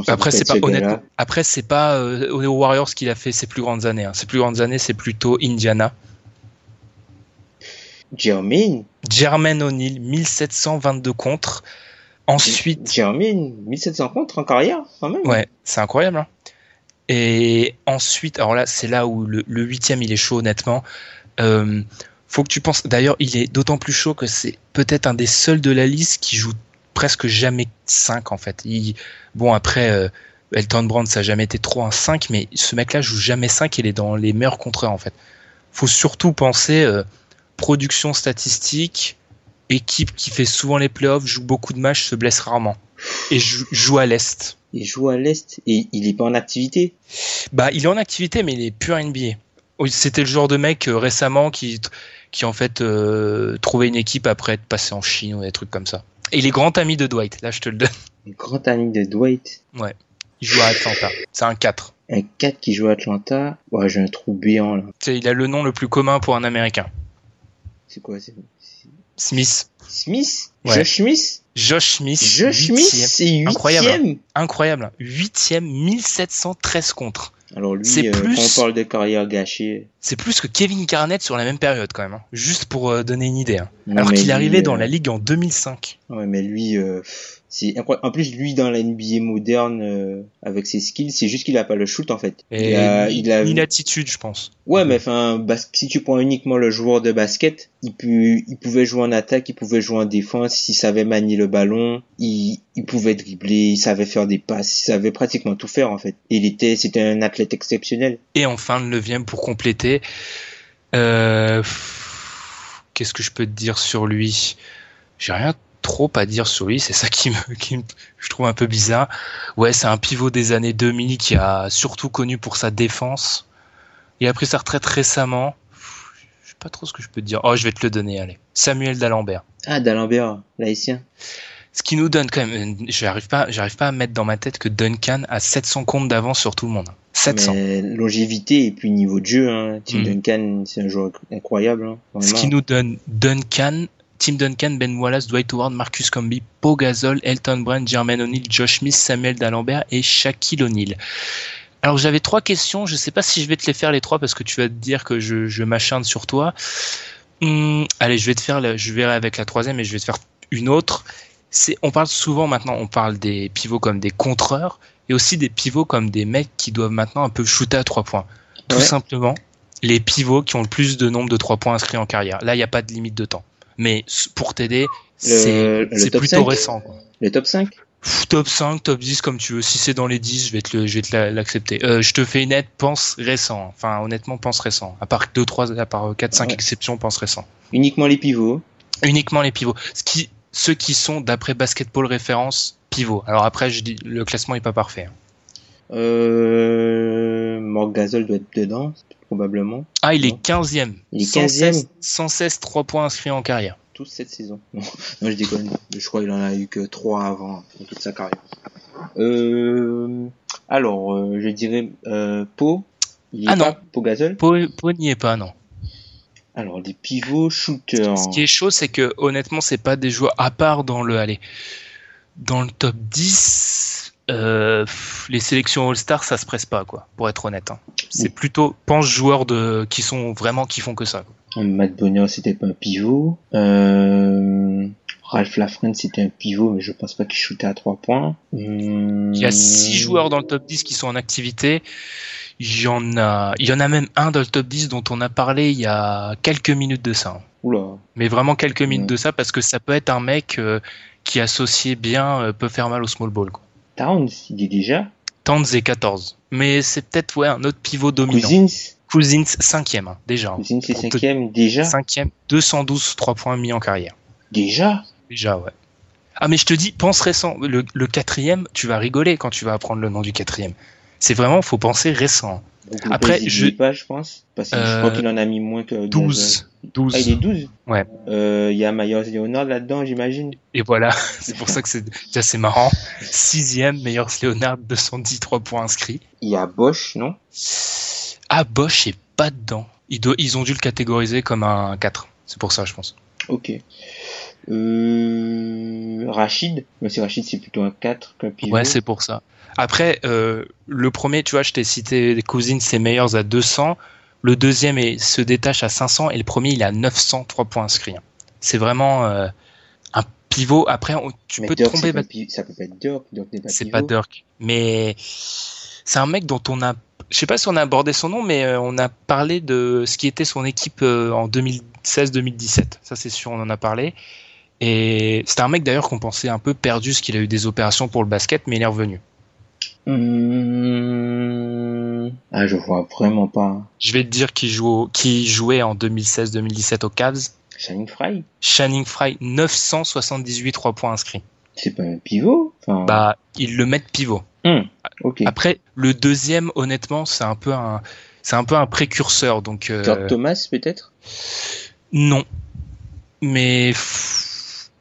après, c'est pas honnêtement. Après, c'est pas euh, aux Warriors qu'il a fait ses plus grandes années. Hein. Ses plus grandes années, c'est plutôt Indiana. Jermaine. Jermaine O'Neill, 1722 contre. Ensuite. Jermaine, 1700 contre en carrière, quand même. Ouais, c'est incroyable. Hein. Et ensuite, alors là, c'est là où le, huitième, il est chaud, honnêtement. Euh, faut que tu penses. D'ailleurs, il est d'autant plus chaud que c'est peut-être un des seuls de la liste qui joue presque jamais 5 en fait. bon après, euh, Elton Brand, ça n'a jamais été trop un 5, mais ce mec-là joue jamais 5, il est dans les meilleurs contreurs en fait. Faut surtout penser. Euh, production statistique, équipe qui fait souvent les playoffs, joue beaucoup de matchs, se blesse rarement. Et joue, à l'Est. Il joue à l'Est et il est pas en activité Bah, il est en activité, mais il est pur NBA. C'était le genre de mec euh, récemment qui, qui en fait euh, trouvait une équipe après être passé en Chine ou des trucs comme ça. Et il est grand ami de Dwight, là je te le donne. Grand ami de Dwight Ouais. Il joue à Atlanta. C'est un 4. Un 4 qui joue à Atlanta Ouais, j'ai un trou béant là. Il a le nom le plus commun pour un Américain. C'est quoi Smith. Smith? Josh Smith? Josh Smith. Josh Smith, c'est Incroyable. Incroyable. Huitième, 1713 contre. Alors lui, c'est euh, plus... quand on parle de carrière gâchée... C'est plus que Kevin Garnett sur la même période quand même. Hein. Juste pour euh, donner une idée. Hein. Alors qu'il est arrivé dans euh, la ligue en 2005. Ouais, mais lui, en plus lui dans la NBA moderne euh, avec ses skills, c'est juste qu'il a pas le shoot en fait. Et il a, il a... une attitude, je pense. Ouais, mais enfin, si tu prends uniquement le joueur de basket, il, il pouvait jouer en attaque, il pouvait jouer en défense, s'il savait manier le ballon, il, il pouvait dribbler, il savait faire des passes, il savait pratiquement tout faire en fait. il était, c'était un athlète exceptionnel. Et enfin, le neuvième pour compléter. Euh... Qu'est-ce que je peux te dire sur lui? J'ai rien trop à dire sur lui, c'est ça qui me, qui je trouve un peu bizarre. Ouais, c'est un pivot des années 2000 qui a surtout connu pour sa défense. Il a pris sa retraite récemment. Je sais pas trop ce que je peux te dire. Oh, je vais te le donner, allez. Samuel D'Alembert. Ah, D'Alembert, l'haïtien. Ce qui nous donne quand même, j'arrive pas, j'arrive pas à mettre dans ma tête que Duncan a 700 comptes d'avance sur tout le monde. 700. Mais longévité et puis niveau de jeu, hein, Tim Mm. Duncan, c'est un joueur incroyable. Hein, Ce qui nous donne Duncan, Tim Duncan, Ben Wallace, Dwight Howard, Marcus Camby, Pau Gasol, Elton Brand, Jermaine O'Neal, Josh Smith, Samuel D'Alembert et Shaquille O'Neal. Alors j'avais trois questions, je sais pas si je vais te les faire les trois parce que tu vas te dire que je, je m'acharne sur toi. Hum, allez, je vais te faire, la- je verrai avec la troisième et je vais te faire une autre. C'est, on parle souvent maintenant, on parle des pivots comme des contreurs et aussi des pivots comme des mecs qui doivent maintenant un peu shooter à trois points. Tout Ouais. simplement, les pivots qui ont le plus de nombre de trois points inscrits en carrière. Là, il n'y a pas de limite de temps. Mais pour t'aider, c'est plutôt 5? récent. quoi. Le top 5 Pff, Top 5, top 10, comme tu veux. Si c'est dans les 10, je vais te le- je vais te la- l'accepter. Euh, je te fais une aide, pense récent. Enfin, honnêtement, pense récent. À part 2, 3, à part 4, 5 Ouais. exceptions, pense récent. Uniquement les pivots. Uniquement les pivots. Ce qui, ceux qui sont, d'après Basketball Référence, pivots. Alors après, je dis, le classement est pas parfait. hein. Euh, Marc Gasol doit être dedans, probablement. Ah, il est Non. 15e. Il est 116, 15e. 116 3 points inscrits en carrière. Tous cette saison. Non, non, je déconne. Je crois qu'il en a eu que 3 avant dans toute sa carrière. Euh, alors, euh, je dirais euh, Pau. Il Ah pas non. Pau Gasol? Pau, Pau n'y est pas, non. Alors, des pivots shooters. Ce qui est chaud, c'est que honnêtement, c'est pas des joueurs à part dans le allez, dans le top 10. Euh, pff, les sélections All-Star, ça se presse pas, quoi. Pour être honnête, hein. c'est Oui. plutôt pense joueurs de qui sont vraiment qui font que ça. quoi. Matt Bonner, c'était pas un pivot. Euh, Ralph Lafrenne, c'était un pivot, mais je pense pas qu'il shootait à 3 points. Hum, Il y a six joueurs dans le top 10 qui sont en activité. Il y en a, il y en a même un dans le top 10 dont on a parlé il y a quelques minutes de ça. hein. Oula. Mais vraiment quelques minutes Ouais. de ça parce que ça peut être un mec euh, qui associé bien euh, peut faire mal au small ball. Quoi. Towns, il est déjà. Towns est 14. Mais c'est peut-être ouais, un autre pivot dominant. Cousins, Cousins, cinquième, hein, déjà. hein. Cousins c'est Pour te- cinquième, déjà. Cinquième, 212 3 points mis en carrière. Déjà. Déjà, ouais. Ah, mais je te dis, pense récent. Le, le quatrième, tu vas rigoler quand tu vas apprendre le nom du quatrième. C'est vraiment, faut penser récent. Après, je- pas, je pense. Parce que je Euh, crois qu'il en a mis moins que 12. 12. Ah, il est 12 Ouais. Euh, il y a Myers Leonard là-dedans, j'imagine. Et voilà, c'est pour ça que c'est c'est marrant. Sixième, meilleur Leonard, 210 3 points inscrits. Il y a Bosch, non? Ah, Bosch est pas dedans. Ils, do- ils ont dû le catégoriser comme un 4. C'est pour ça, je pense. Ok. Euh, Rachid? Mais c'est Rachid, c'est plutôt un 4 qu'un pivot. Ouais, c'est pour ça. Après, euh, le premier, tu vois, je t'ai cité les cousines, c'est meilleurs à 200. Le deuxième est, se détache à 500 et le premier, il a 903 points inscrits. C'est vraiment euh, un pivot. Après, on- tu Mais peux te tromper. pas ça peut pas être Dirk. Dirk n'est pas C'est pas Dirk. Mais c'est un mec dont on a. Je sais pas si on a abordé son nom, mais euh, on a parlé de ce qui était son équipe euh, en 2016-2017. Ça, c'est sûr, on en a parlé. Et c'était un mec d'ailleurs qu'on pensait un peu perdu, parce qu'il a eu des opérations pour le basket, mais il est revenu. Hum, Ah, je vois vraiment pas. Je vais te dire qui, joue au- qui jouait en 2016-2017 aux Cavs. Shining Fry. Channing Fry, 978 3 points inscrits. C'est pas un pivot. Enfin, Bah, ils le mettent pivot. ok. Après, le deuxième, honnêtement, c'est un peu un, c'est un peu un précurseur. Donc, euh, Thomas, peut-être? non. Mais,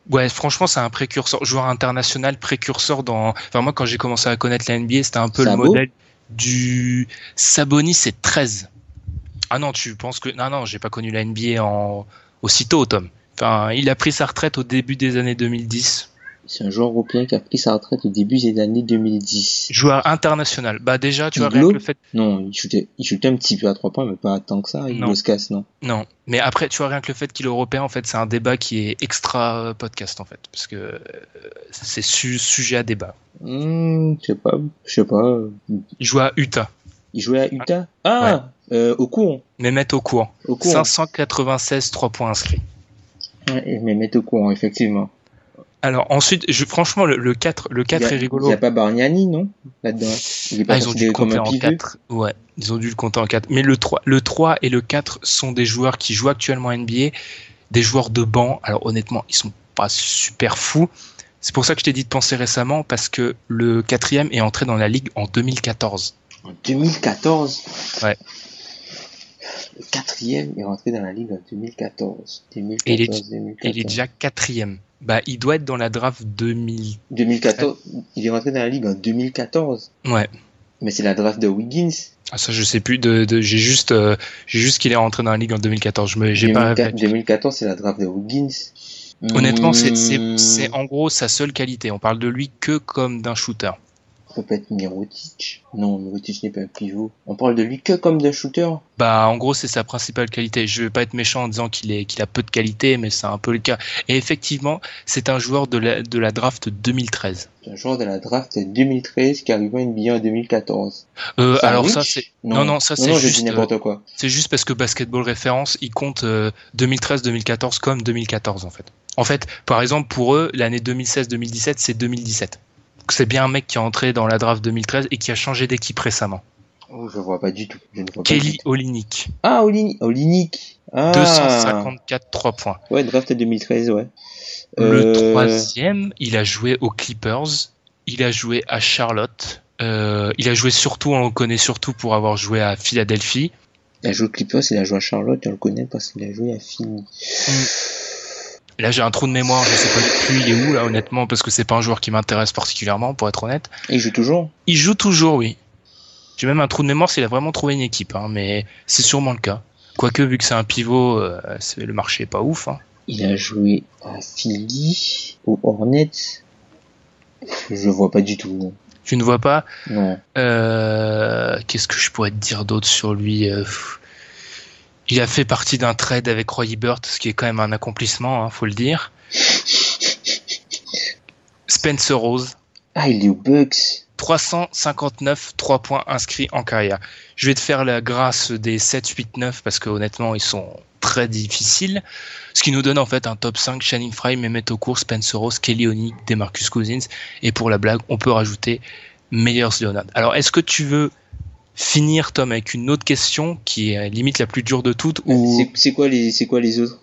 ouais, franchement, c'est un précurseur, joueur international, précurseur dans, enfin, moi, quand j'ai commencé à connaître la NBA, c'était un peu Sabo le modèle du Sabonis, c'est 13. Ah non, tu penses que, non, non, j'ai pas connu la NBA en, aussitôt, Tom. Enfin, il a pris sa retraite au début des années 2010. C'est un joueur européen qui a pris sa retraite au début des années 2010. Joueur international. Bah, déjà, tu vois, rien que le fait Non, il shootait, il shootait un petit peu à trois points, mais pas tant que ça. Il Non. se casse, non. Non, mais après, tu vois, rien que le fait qu'il est européen, en fait, c'est un débat qui est extra euh, podcast, en fait, parce que euh, c'est su- sujet à débat. Hmm, je sais pas, je sais pas. Il joue à Utah, Il jouait à Utah? Ah, euh, au courant. mais mettre au courant. Au courant. 596 3 points inscrits. Ouais, mais mettre au courant, effectivement. Alors ensuite, je, franchement, le, le 4, le 4 il y a, est rigolo. Il y a pas Bargnani, non? Là-dedans? Il Ah, ils ont dû le compter en pivot. 4. Ouais, ils ont dû le compter en 4. Mais le 3, le 3 et le 4 sont des joueurs qui jouent actuellement en NBA, des joueurs de banc. Alors honnêtement, ils sont pas super fous. C'est pour ça que je t'ai dit de penser récemment, parce que le quatrième est entré dans la ligue en 2014. En 2014. Ouais. Le quatrième est rentré dans la ligue en 2014. 2014, Et il est- 2014. Il est déjà quatrième. Bah, il doit être dans la draft 2000. 2014. Il est rentré dans la ligue en 2014. Ouais. Mais c'est la draft de Wiggins. Ah, ça, je sais plus. De, de j'ai juste, euh, j'ai juste qu'il est rentré dans la ligue en 2014. Je me, j'ai pas. 2014, c'est la draft de Wiggins. Honnêtement, c'est, c'est, Hmm, c'est en gros sa seule qualité. On parle de lui que comme d'un shooter. Être Mirotic. Non, Mirotic n'est pas un pivot. On parle de lui que comme d'un shooter. Bah, en gros, c'est sa principale qualité. Je vais pas être méchant en disant qu'il est, qu'il a peu de qualité, mais c'est un peu le cas. Et effectivement, c'est un joueur de la, de la draft 2013. C'est un joueur de la draft 2013 qui arrive en NBA en 2014. Euh, alors ça, c'est, non, non, ça, c'est juste, n'importe quoi. C'est juste parce que Basketball Référence, il compte euh, 2013-2014 comme 2014 en fait. En fait, par exemple, pour eux, l'année 2016-2017, c'est 2017. C'est bien un mec qui est entré dans la draft 2013 et qui a changé d'équipe récemment. Oh, je vois pas du tout. Je ne vois pas Kelly. Olinik, Ah, Olini- Olinik. Ah. 254 3 points. Ouais, draft 2013, ouais. Le Euh, troisième, il a joué aux Clippers, il a joué à Charlotte, euh, il a joué surtout, on le connaît surtout pour avoir joué à Philadelphie. Il a joué aux Clippers, il a joué à Charlotte, on le connaît parce qu'il a joué à Philly. Là, j'ai un trou de mémoire, je sais pas plus il est où là, honnêtement, parce que c'est pas un joueur qui m'intéresse particulièrement, pour être honnête. Il joue toujours? Il joue toujours, oui. J'ai même un trou de mémoire s'il a vraiment trouvé une équipe, hein, mais c'est sûrement le cas. Quoique, vu que c'est un pivot, euh, le marché est pas ouf. Hein. Il a joué à Philly, aux Hornets. Je vois pas du tout. Tu ne vois pas? Non. euh, Qu'est-ce que je pourrais te dire d'autre sur lui euh. Il a fait partie d'un trade avec Roy Hibbert, ce qui est quand même un accomplissement, hein, faut le dire. Spencer Rose, Ah, il est aux Bucks. 359 3 points inscrits en carrière. Je vais te faire la grâce des 7, 8, 9 parce que honnêtement ils sont très difficiles. Ce qui nous donne en fait un top 5 Shannon Fry, Mehmet Okur, Spencer Rose, Kelly Olynyk, Demarcus Cousins et pour la blague on peut rajouter Meyers Leonard. Alors est-ce que tu veux finir Tom avec une autre question qui est limite la plus dure de toutes ou C'est- quoi les, c'est quoi les autres?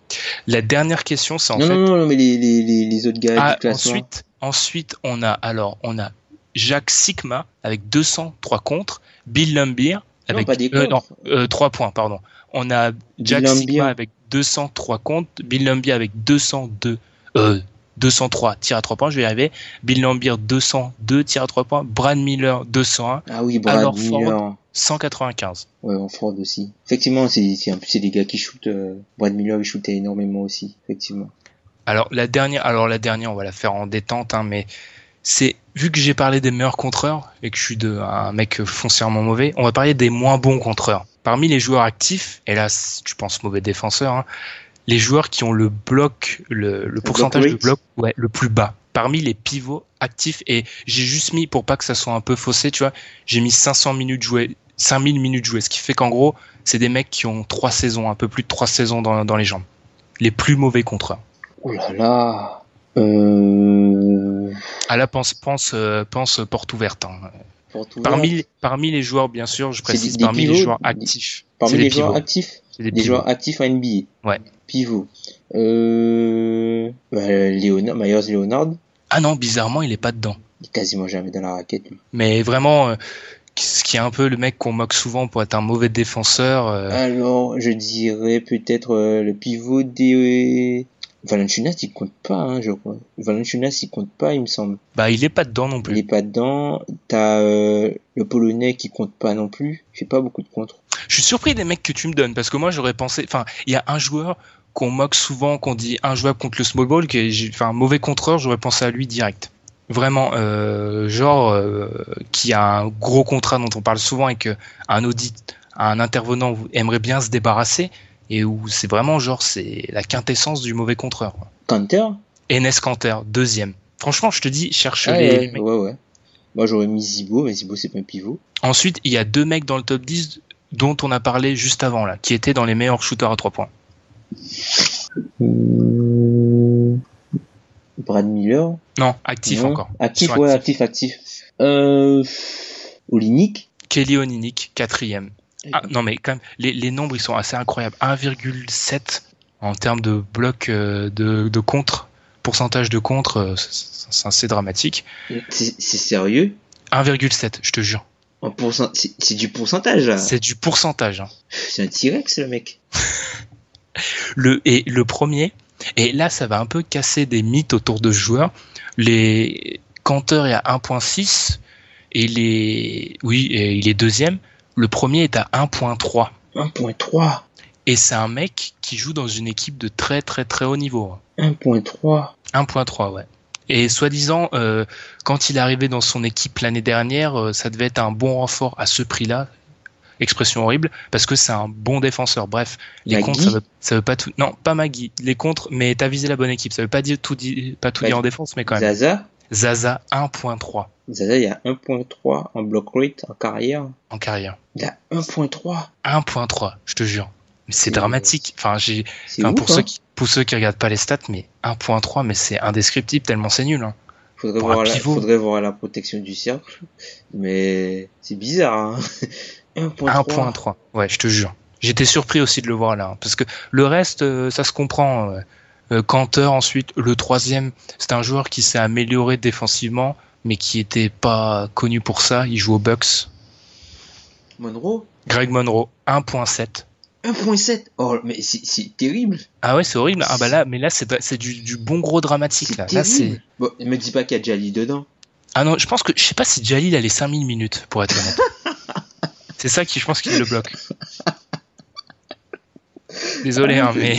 la dernière question c'est en non, fait non, non, non, mais les, les, les, les autres gars ah, du classement. ensuite, ensuite, on a alors on a Jacques Sigma avec 203 contre, Bill Lumbier avec pas des euh, non, contres. euh, 3 points pardon. On a Jack Sigma avec 203 contre, Bill Lumbier avec 202 euh, 203 tirs à 3 points, je vais y arriver. Bill Lambier 202 tirs à 3 points, Brad Miller 201, Ah oui, Brad Alors, Miller. 195. Ouais, en Ford aussi. Effectivement, c'est, c'est, des gars qui shootent, euh, Brad Miller, il shootait énormément aussi, effectivement. Alors la dernière, alors la dernière, on va la faire en détente, hein, mais c'est vu que j'ai parlé des meilleurs contreurs et que je suis de, un mec foncièrement mauvais, on va parler des moins bons contreurs. Parmi les joueurs actifs, et là tu penses mauvais défenseur, hein, les joueurs qui ont le bloc, le, le pourcentage de bloc, ouais, le plus bas. Parmi les pivots actifs, et j'ai juste mis pour pas que ça soit un peu faussé, tu vois, j'ai mis 500 minutes jouées, 5000 minutes jouées, ce qui fait qu'en gros, c'est des mecs qui ont trois saisons, un peu plus de trois saisons dans, dans les jambes. Les plus mauvais contreurs. Oh là là. Euh... Ah là, pense, pense, euh, pense porte ouverte. hein. pour tout Parmi, parmi les joueurs, bien sûr, je précise, des- des parmi les joueurs des- actifs. parmi les joueurs actifs, des joueurs actifs en NBA. Ouais. Pivot. Euh... Bah, Léonard, Myers Leonard, Ah non, bizarrement, il est pas dedans. il est quasiment jamais dans la raquette, lui. Mais vraiment, euh, ce qui est un peu le mec qu'on moque souvent pour être un mauvais défenseur. euh, Alors, je dirais peut-être euh, le pivot des... Valanciunas, il compte pas, hein, je crois. Valanciunas, il compte pas, il me semble. Bah, il est pas dedans non Il plus. est pas dedans. T'as euh, le Polonais qui compte pas non plus. Il fait pas beaucoup de contre. Je suis surpris des mecs que tu me donnes parce que moi, j'aurais pensé. Enfin, il y a un joueur qu'on moque souvent, qu'on dit injouable contre le small ball, qui est, j'ai- enfin, un mauvais contreur, j'aurais pensé à lui direct. Vraiment, euh, genre euh, qui a un gros contrat dont on parle souvent et que un audit, un intervenant aimerait bien se débarrasser et où c'est vraiment genre c'est la quintessence du mauvais contreur. Canter? Enes Kanter, deuxième. Franchement, je te dis, cherche Ah les, ouais, ouais, ouais. Moi, j'aurais mis Zibo, mais Zibo, c'est pas un pivot. Ensuite, il y a deux mecs dans le top 10 dont on a parlé juste avant là, qui étaient dans les meilleurs shooters à trois points. Hmm. Brad Miller. Non, actif Non. encore. Actif, ouais, actif. actif, actif. Euh... Olinik. Kelly Olynyk, quatrième. Ah, non mais quand même, les, les nombres ils sont assez incroyables. 1,7 en termes de bloc euh, de, de contre, pourcentage de contre, euh, c'est assez dramatique. C'est sérieux? 1,7, je te jure. En pourcent... C'est du pourcentage, là. C'est du pourcentage. hein. C'est un T-Rex, le mec. Le, et le premier, et là ça va un peu casser des mythes autour de ce joueur. Les Cantor est à 1.6 Et les, oui, et il est deuxième. Le premier est à 1.3. 1.3. Et c'est un mec qui joue dans une équipe de très très très haut niveau. 1.3. 1.3, ouais. Et soi-disant, euh, quand il est arrivé dans son équipe l'année dernière, euh, ça devait être un bon renfort à ce prix-là. Expression horrible, parce que c'est un bon défenseur. Bref, les Magui contres, ça veut, ça veut pas tout. Non, pas Magui. Les contres, mais t'as visé la bonne équipe. Ça veut pas dire tout, dit, pas tout Bah, dire en défense, mais quand même. Zaza. Zaza 1.3 Zaza, il y a 1.3 en block rate en carrière. en carrière. Il a 1.3. 1.3, je te jure. Mais c'est dramatique. Enfin, j'ai, C'est enfin, ouf, pour hein. ceux qui, pour ceux qui regardent pas les stats, mais 1.3, mais c'est indescriptible tellement c'est nul. Hein. Faudrait voir, la, faudrait voir la protection du cercle. Mais c'est bizarre. Hein 1.3. 1.3. Ouais, je te jure. J'étais surpris aussi de le voir là, hein, parce que le reste, euh, ça se comprend. euh. Euh, Cantor ensuite, le troisième, c'est un joueur qui s'est amélioré défensivement, mais qui était pas connu pour ça. Il joue aux Bucks. Monroe Greg Monroe 1.7. 1.7. Oh, mais c'est terrible. Ah ouais, c'est horrible. Ah bah là, mais là c'est c'est du, du bon gros dramatique là. Là c'est terrible. Bon, me dis pas qu'il y a Jali dedans. Ah non, je pense que je sais pas si Jalil a les 5000 minutes pour être honnête. c'est ça qui je pense qu'il le bloque. Désolé hein, mais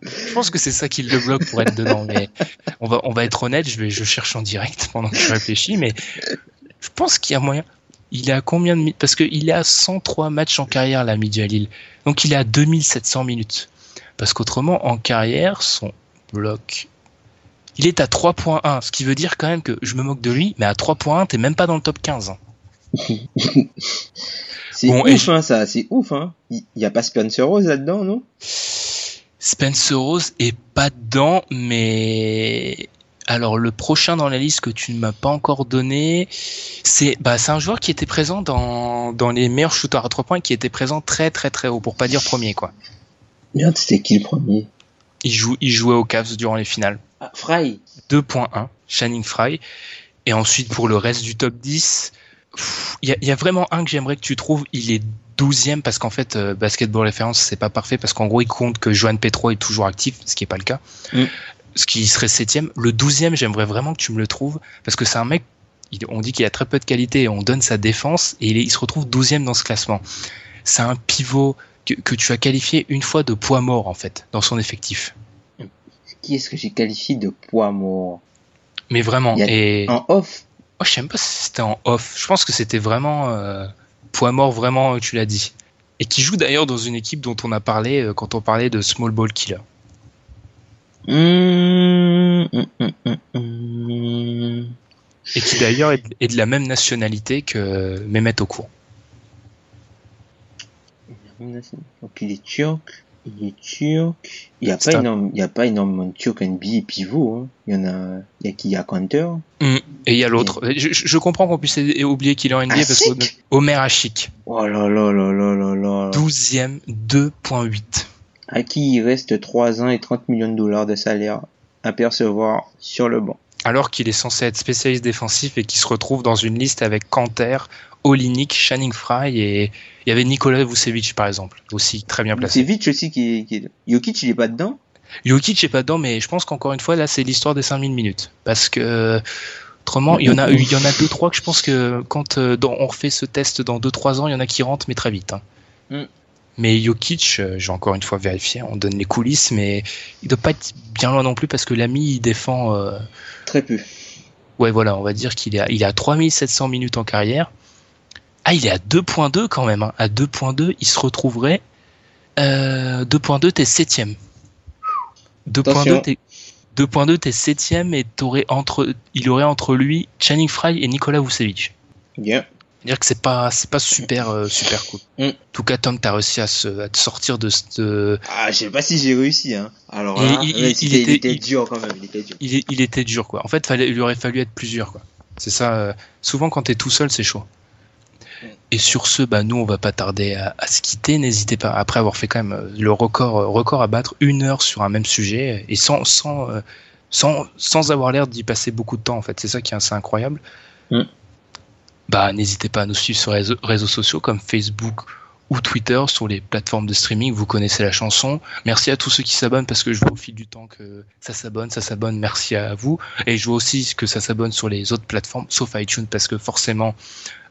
je pense que c'est ça qui le bloque pour être dedans mais on va on va être honnête, je vais je cherche en direct pendant que je réfléchis mais je pense qu'il y a moyen. Il est à combien de minutes Parce qu'il est à 103 matchs en carrière, l'ami Jalil. Donc il est à 2700 minutes. Parce qu'autrement, en carrière, son bloc. Il est à 3.1, ce qui veut dire quand même que je me moque de lui, mais à 3.1, t'es même pas dans le top 15. C'est Bon, ouf, je- hein, ça. C'est ouf, hein. Il il y a pas Spencer Rose là-dedans, non? Spencer Rose est pas dedans, mais alors le prochain dans la liste que tu ne m'as pas encore donné, c'est bah c'est un joueur qui était présent dans, dans les meilleurs shooters à 3 points, qui était présent très très très haut, pour pas dire premier quoi. Merde, c'était qui le premier? Il joue il jouait aux Cavs durant les finales. Ah, Fry. 2.1, Channing Fry. Et ensuite, pour le reste du top 10, pff, il y, a- il y a vraiment un que j'aimerais que tu trouves. Il est 12e parce qu'en fait, euh, Basketball Référence, c'est pas parfait parce qu'en gros, il compte que Joan Petro est toujours actif, ce qui est pas le cas. Mm. Ce qui serait 7e. Le 12e, j'aimerais vraiment que tu me le trouves parce que c'est un mec, il- on dit qu'il a très peu de qualité et on donne sa défense et il, est- il se retrouve 12e dans ce classement. C'est un pivot que, que tu as qualifié une fois de poids mort en fait dans son effectif. Qui est-ce que j'ai qualifié de poids mort? Mais vraiment. Il y a- Et En off Oh, je sais même pas si c'était en off. Je pense que c'était vraiment euh, poids mort, vraiment, euh, tu l'as dit. Et qui joue d'ailleurs dans une équipe dont on a parlé euh, quand on parlait de Small Ball Killer. Hum, hum, hum. Et qui d'ailleurs est, est de la même nationalité que Mehmet Okur. Donc il est turc. Il est turc. Il n'y a, pas un- énorme- il y a pas énormément de turcs NBA pivot. Hein. Il y en a. Il y a qui Il y a Counter. Et il y a l'autre. Je, je- je comprends qu'on puisse oublier qu'il est en NBA parce que Ashik Omer Ashik, Oh là là là là là là. 12e, 2.8. À qui il reste 3 ans et 30 millions de dollars de salaire à percevoir sur le banc. Alors qu'il est censé être spécialiste défensif et qu'il se retrouve dans une liste avec Kanter, Olinik, Channing Fry et il y avait Nikola Vucevic par exemple, aussi très bien placé. C'est Vitch aussi qui est, qui est- Jokic il est pas dedans Jokic est pas dedans, mais je pense qu'encore une fois, là, c'est l'histoire des 5000 minutes. Parce que, autrement, il y en a, il y en a deux, trois que je pense que quand euh, dans- on refait ce test dans deux, trois ans, il y en a qui rentrent, mais très vite. hein. Mm. Mais Jokic, euh, j'ai encore une fois vérifié, on donne les coulisses, mais il doit pas être bien loin non plus parce que l'ami, il défend, euh, Très peu. ouais, voilà, on va dire qu'il est à, il est à 3700 minutes en carrière. Ah, il est à 2.2 quand même, hein. À 2.2, il se retrouverait, euh, 2.2, t'es septième. 2.2, Attention. t'es 2.2, t'es septième et t'aurais entre, il aurait entre lui Channing Fry et Nicolas Vucevic. Bien. dire que c'est pas, c'est pas super, euh, super cool. Mm. En tout cas, Tom, t'as réussi à, se, à te sortir de cette, euh, Ah, je sais pas si j'ai réussi, hein. Alors Il- là, il- même il- si il il, était- dur quand même, il était dur. il, était dur, quoi. En fait, fallait, il aurait fallu être plusieurs, quoi. C'est ça. euh, souvent, quand t'es tout seul, c'est chaud. Et sur ce, bah, nous, on va pas tarder à, à se quitter. N'hésitez pas, après avoir fait quand même euh, le record, euh, record à battre, une heure sur un même sujet, et sans, sans, euh, sans, sans avoir l'air d'y passer beaucoup de temps, en fait. C'est ça qui est assez incroyable. Mm. Bah, n'hésitez pas à nous suivre sur les réseaux, réseaux sociaux comme Facebook ou Twitter sur les plateformes de streaming. Vous connaissez la chanson. Merci à tous ceux qui s'abonnent parce que je vois au fil du temps que ça s'abonne, ça s'abonne. Merci à vous. Et je vois aussi que ça s'abonne sur les autres plateformes, sauf iTunes parce que forcément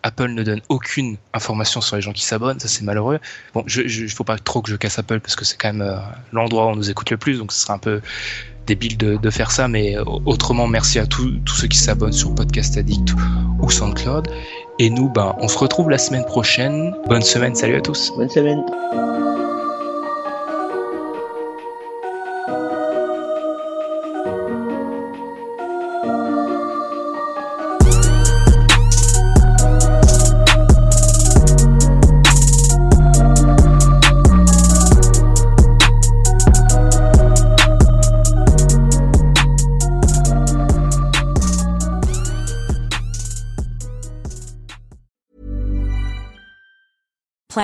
Apple ne donne aucune information sur les gens qui s'abonnent, ça c'est malheureux. Bon, je, je faut pas trop que je casse Apple parce que c'est quand même euh, l'endroit où on nous écoute le plus, donc ce sera un peu débile de, faire ça, mais euh, autrement merci à tous tous ceux qui s'abonnent sur Podcast Addict ou SoundCloud. Et nous, ben, on se retrouve la semaine prochaine. Bonne semaine, salut à tous. Bonne semaine.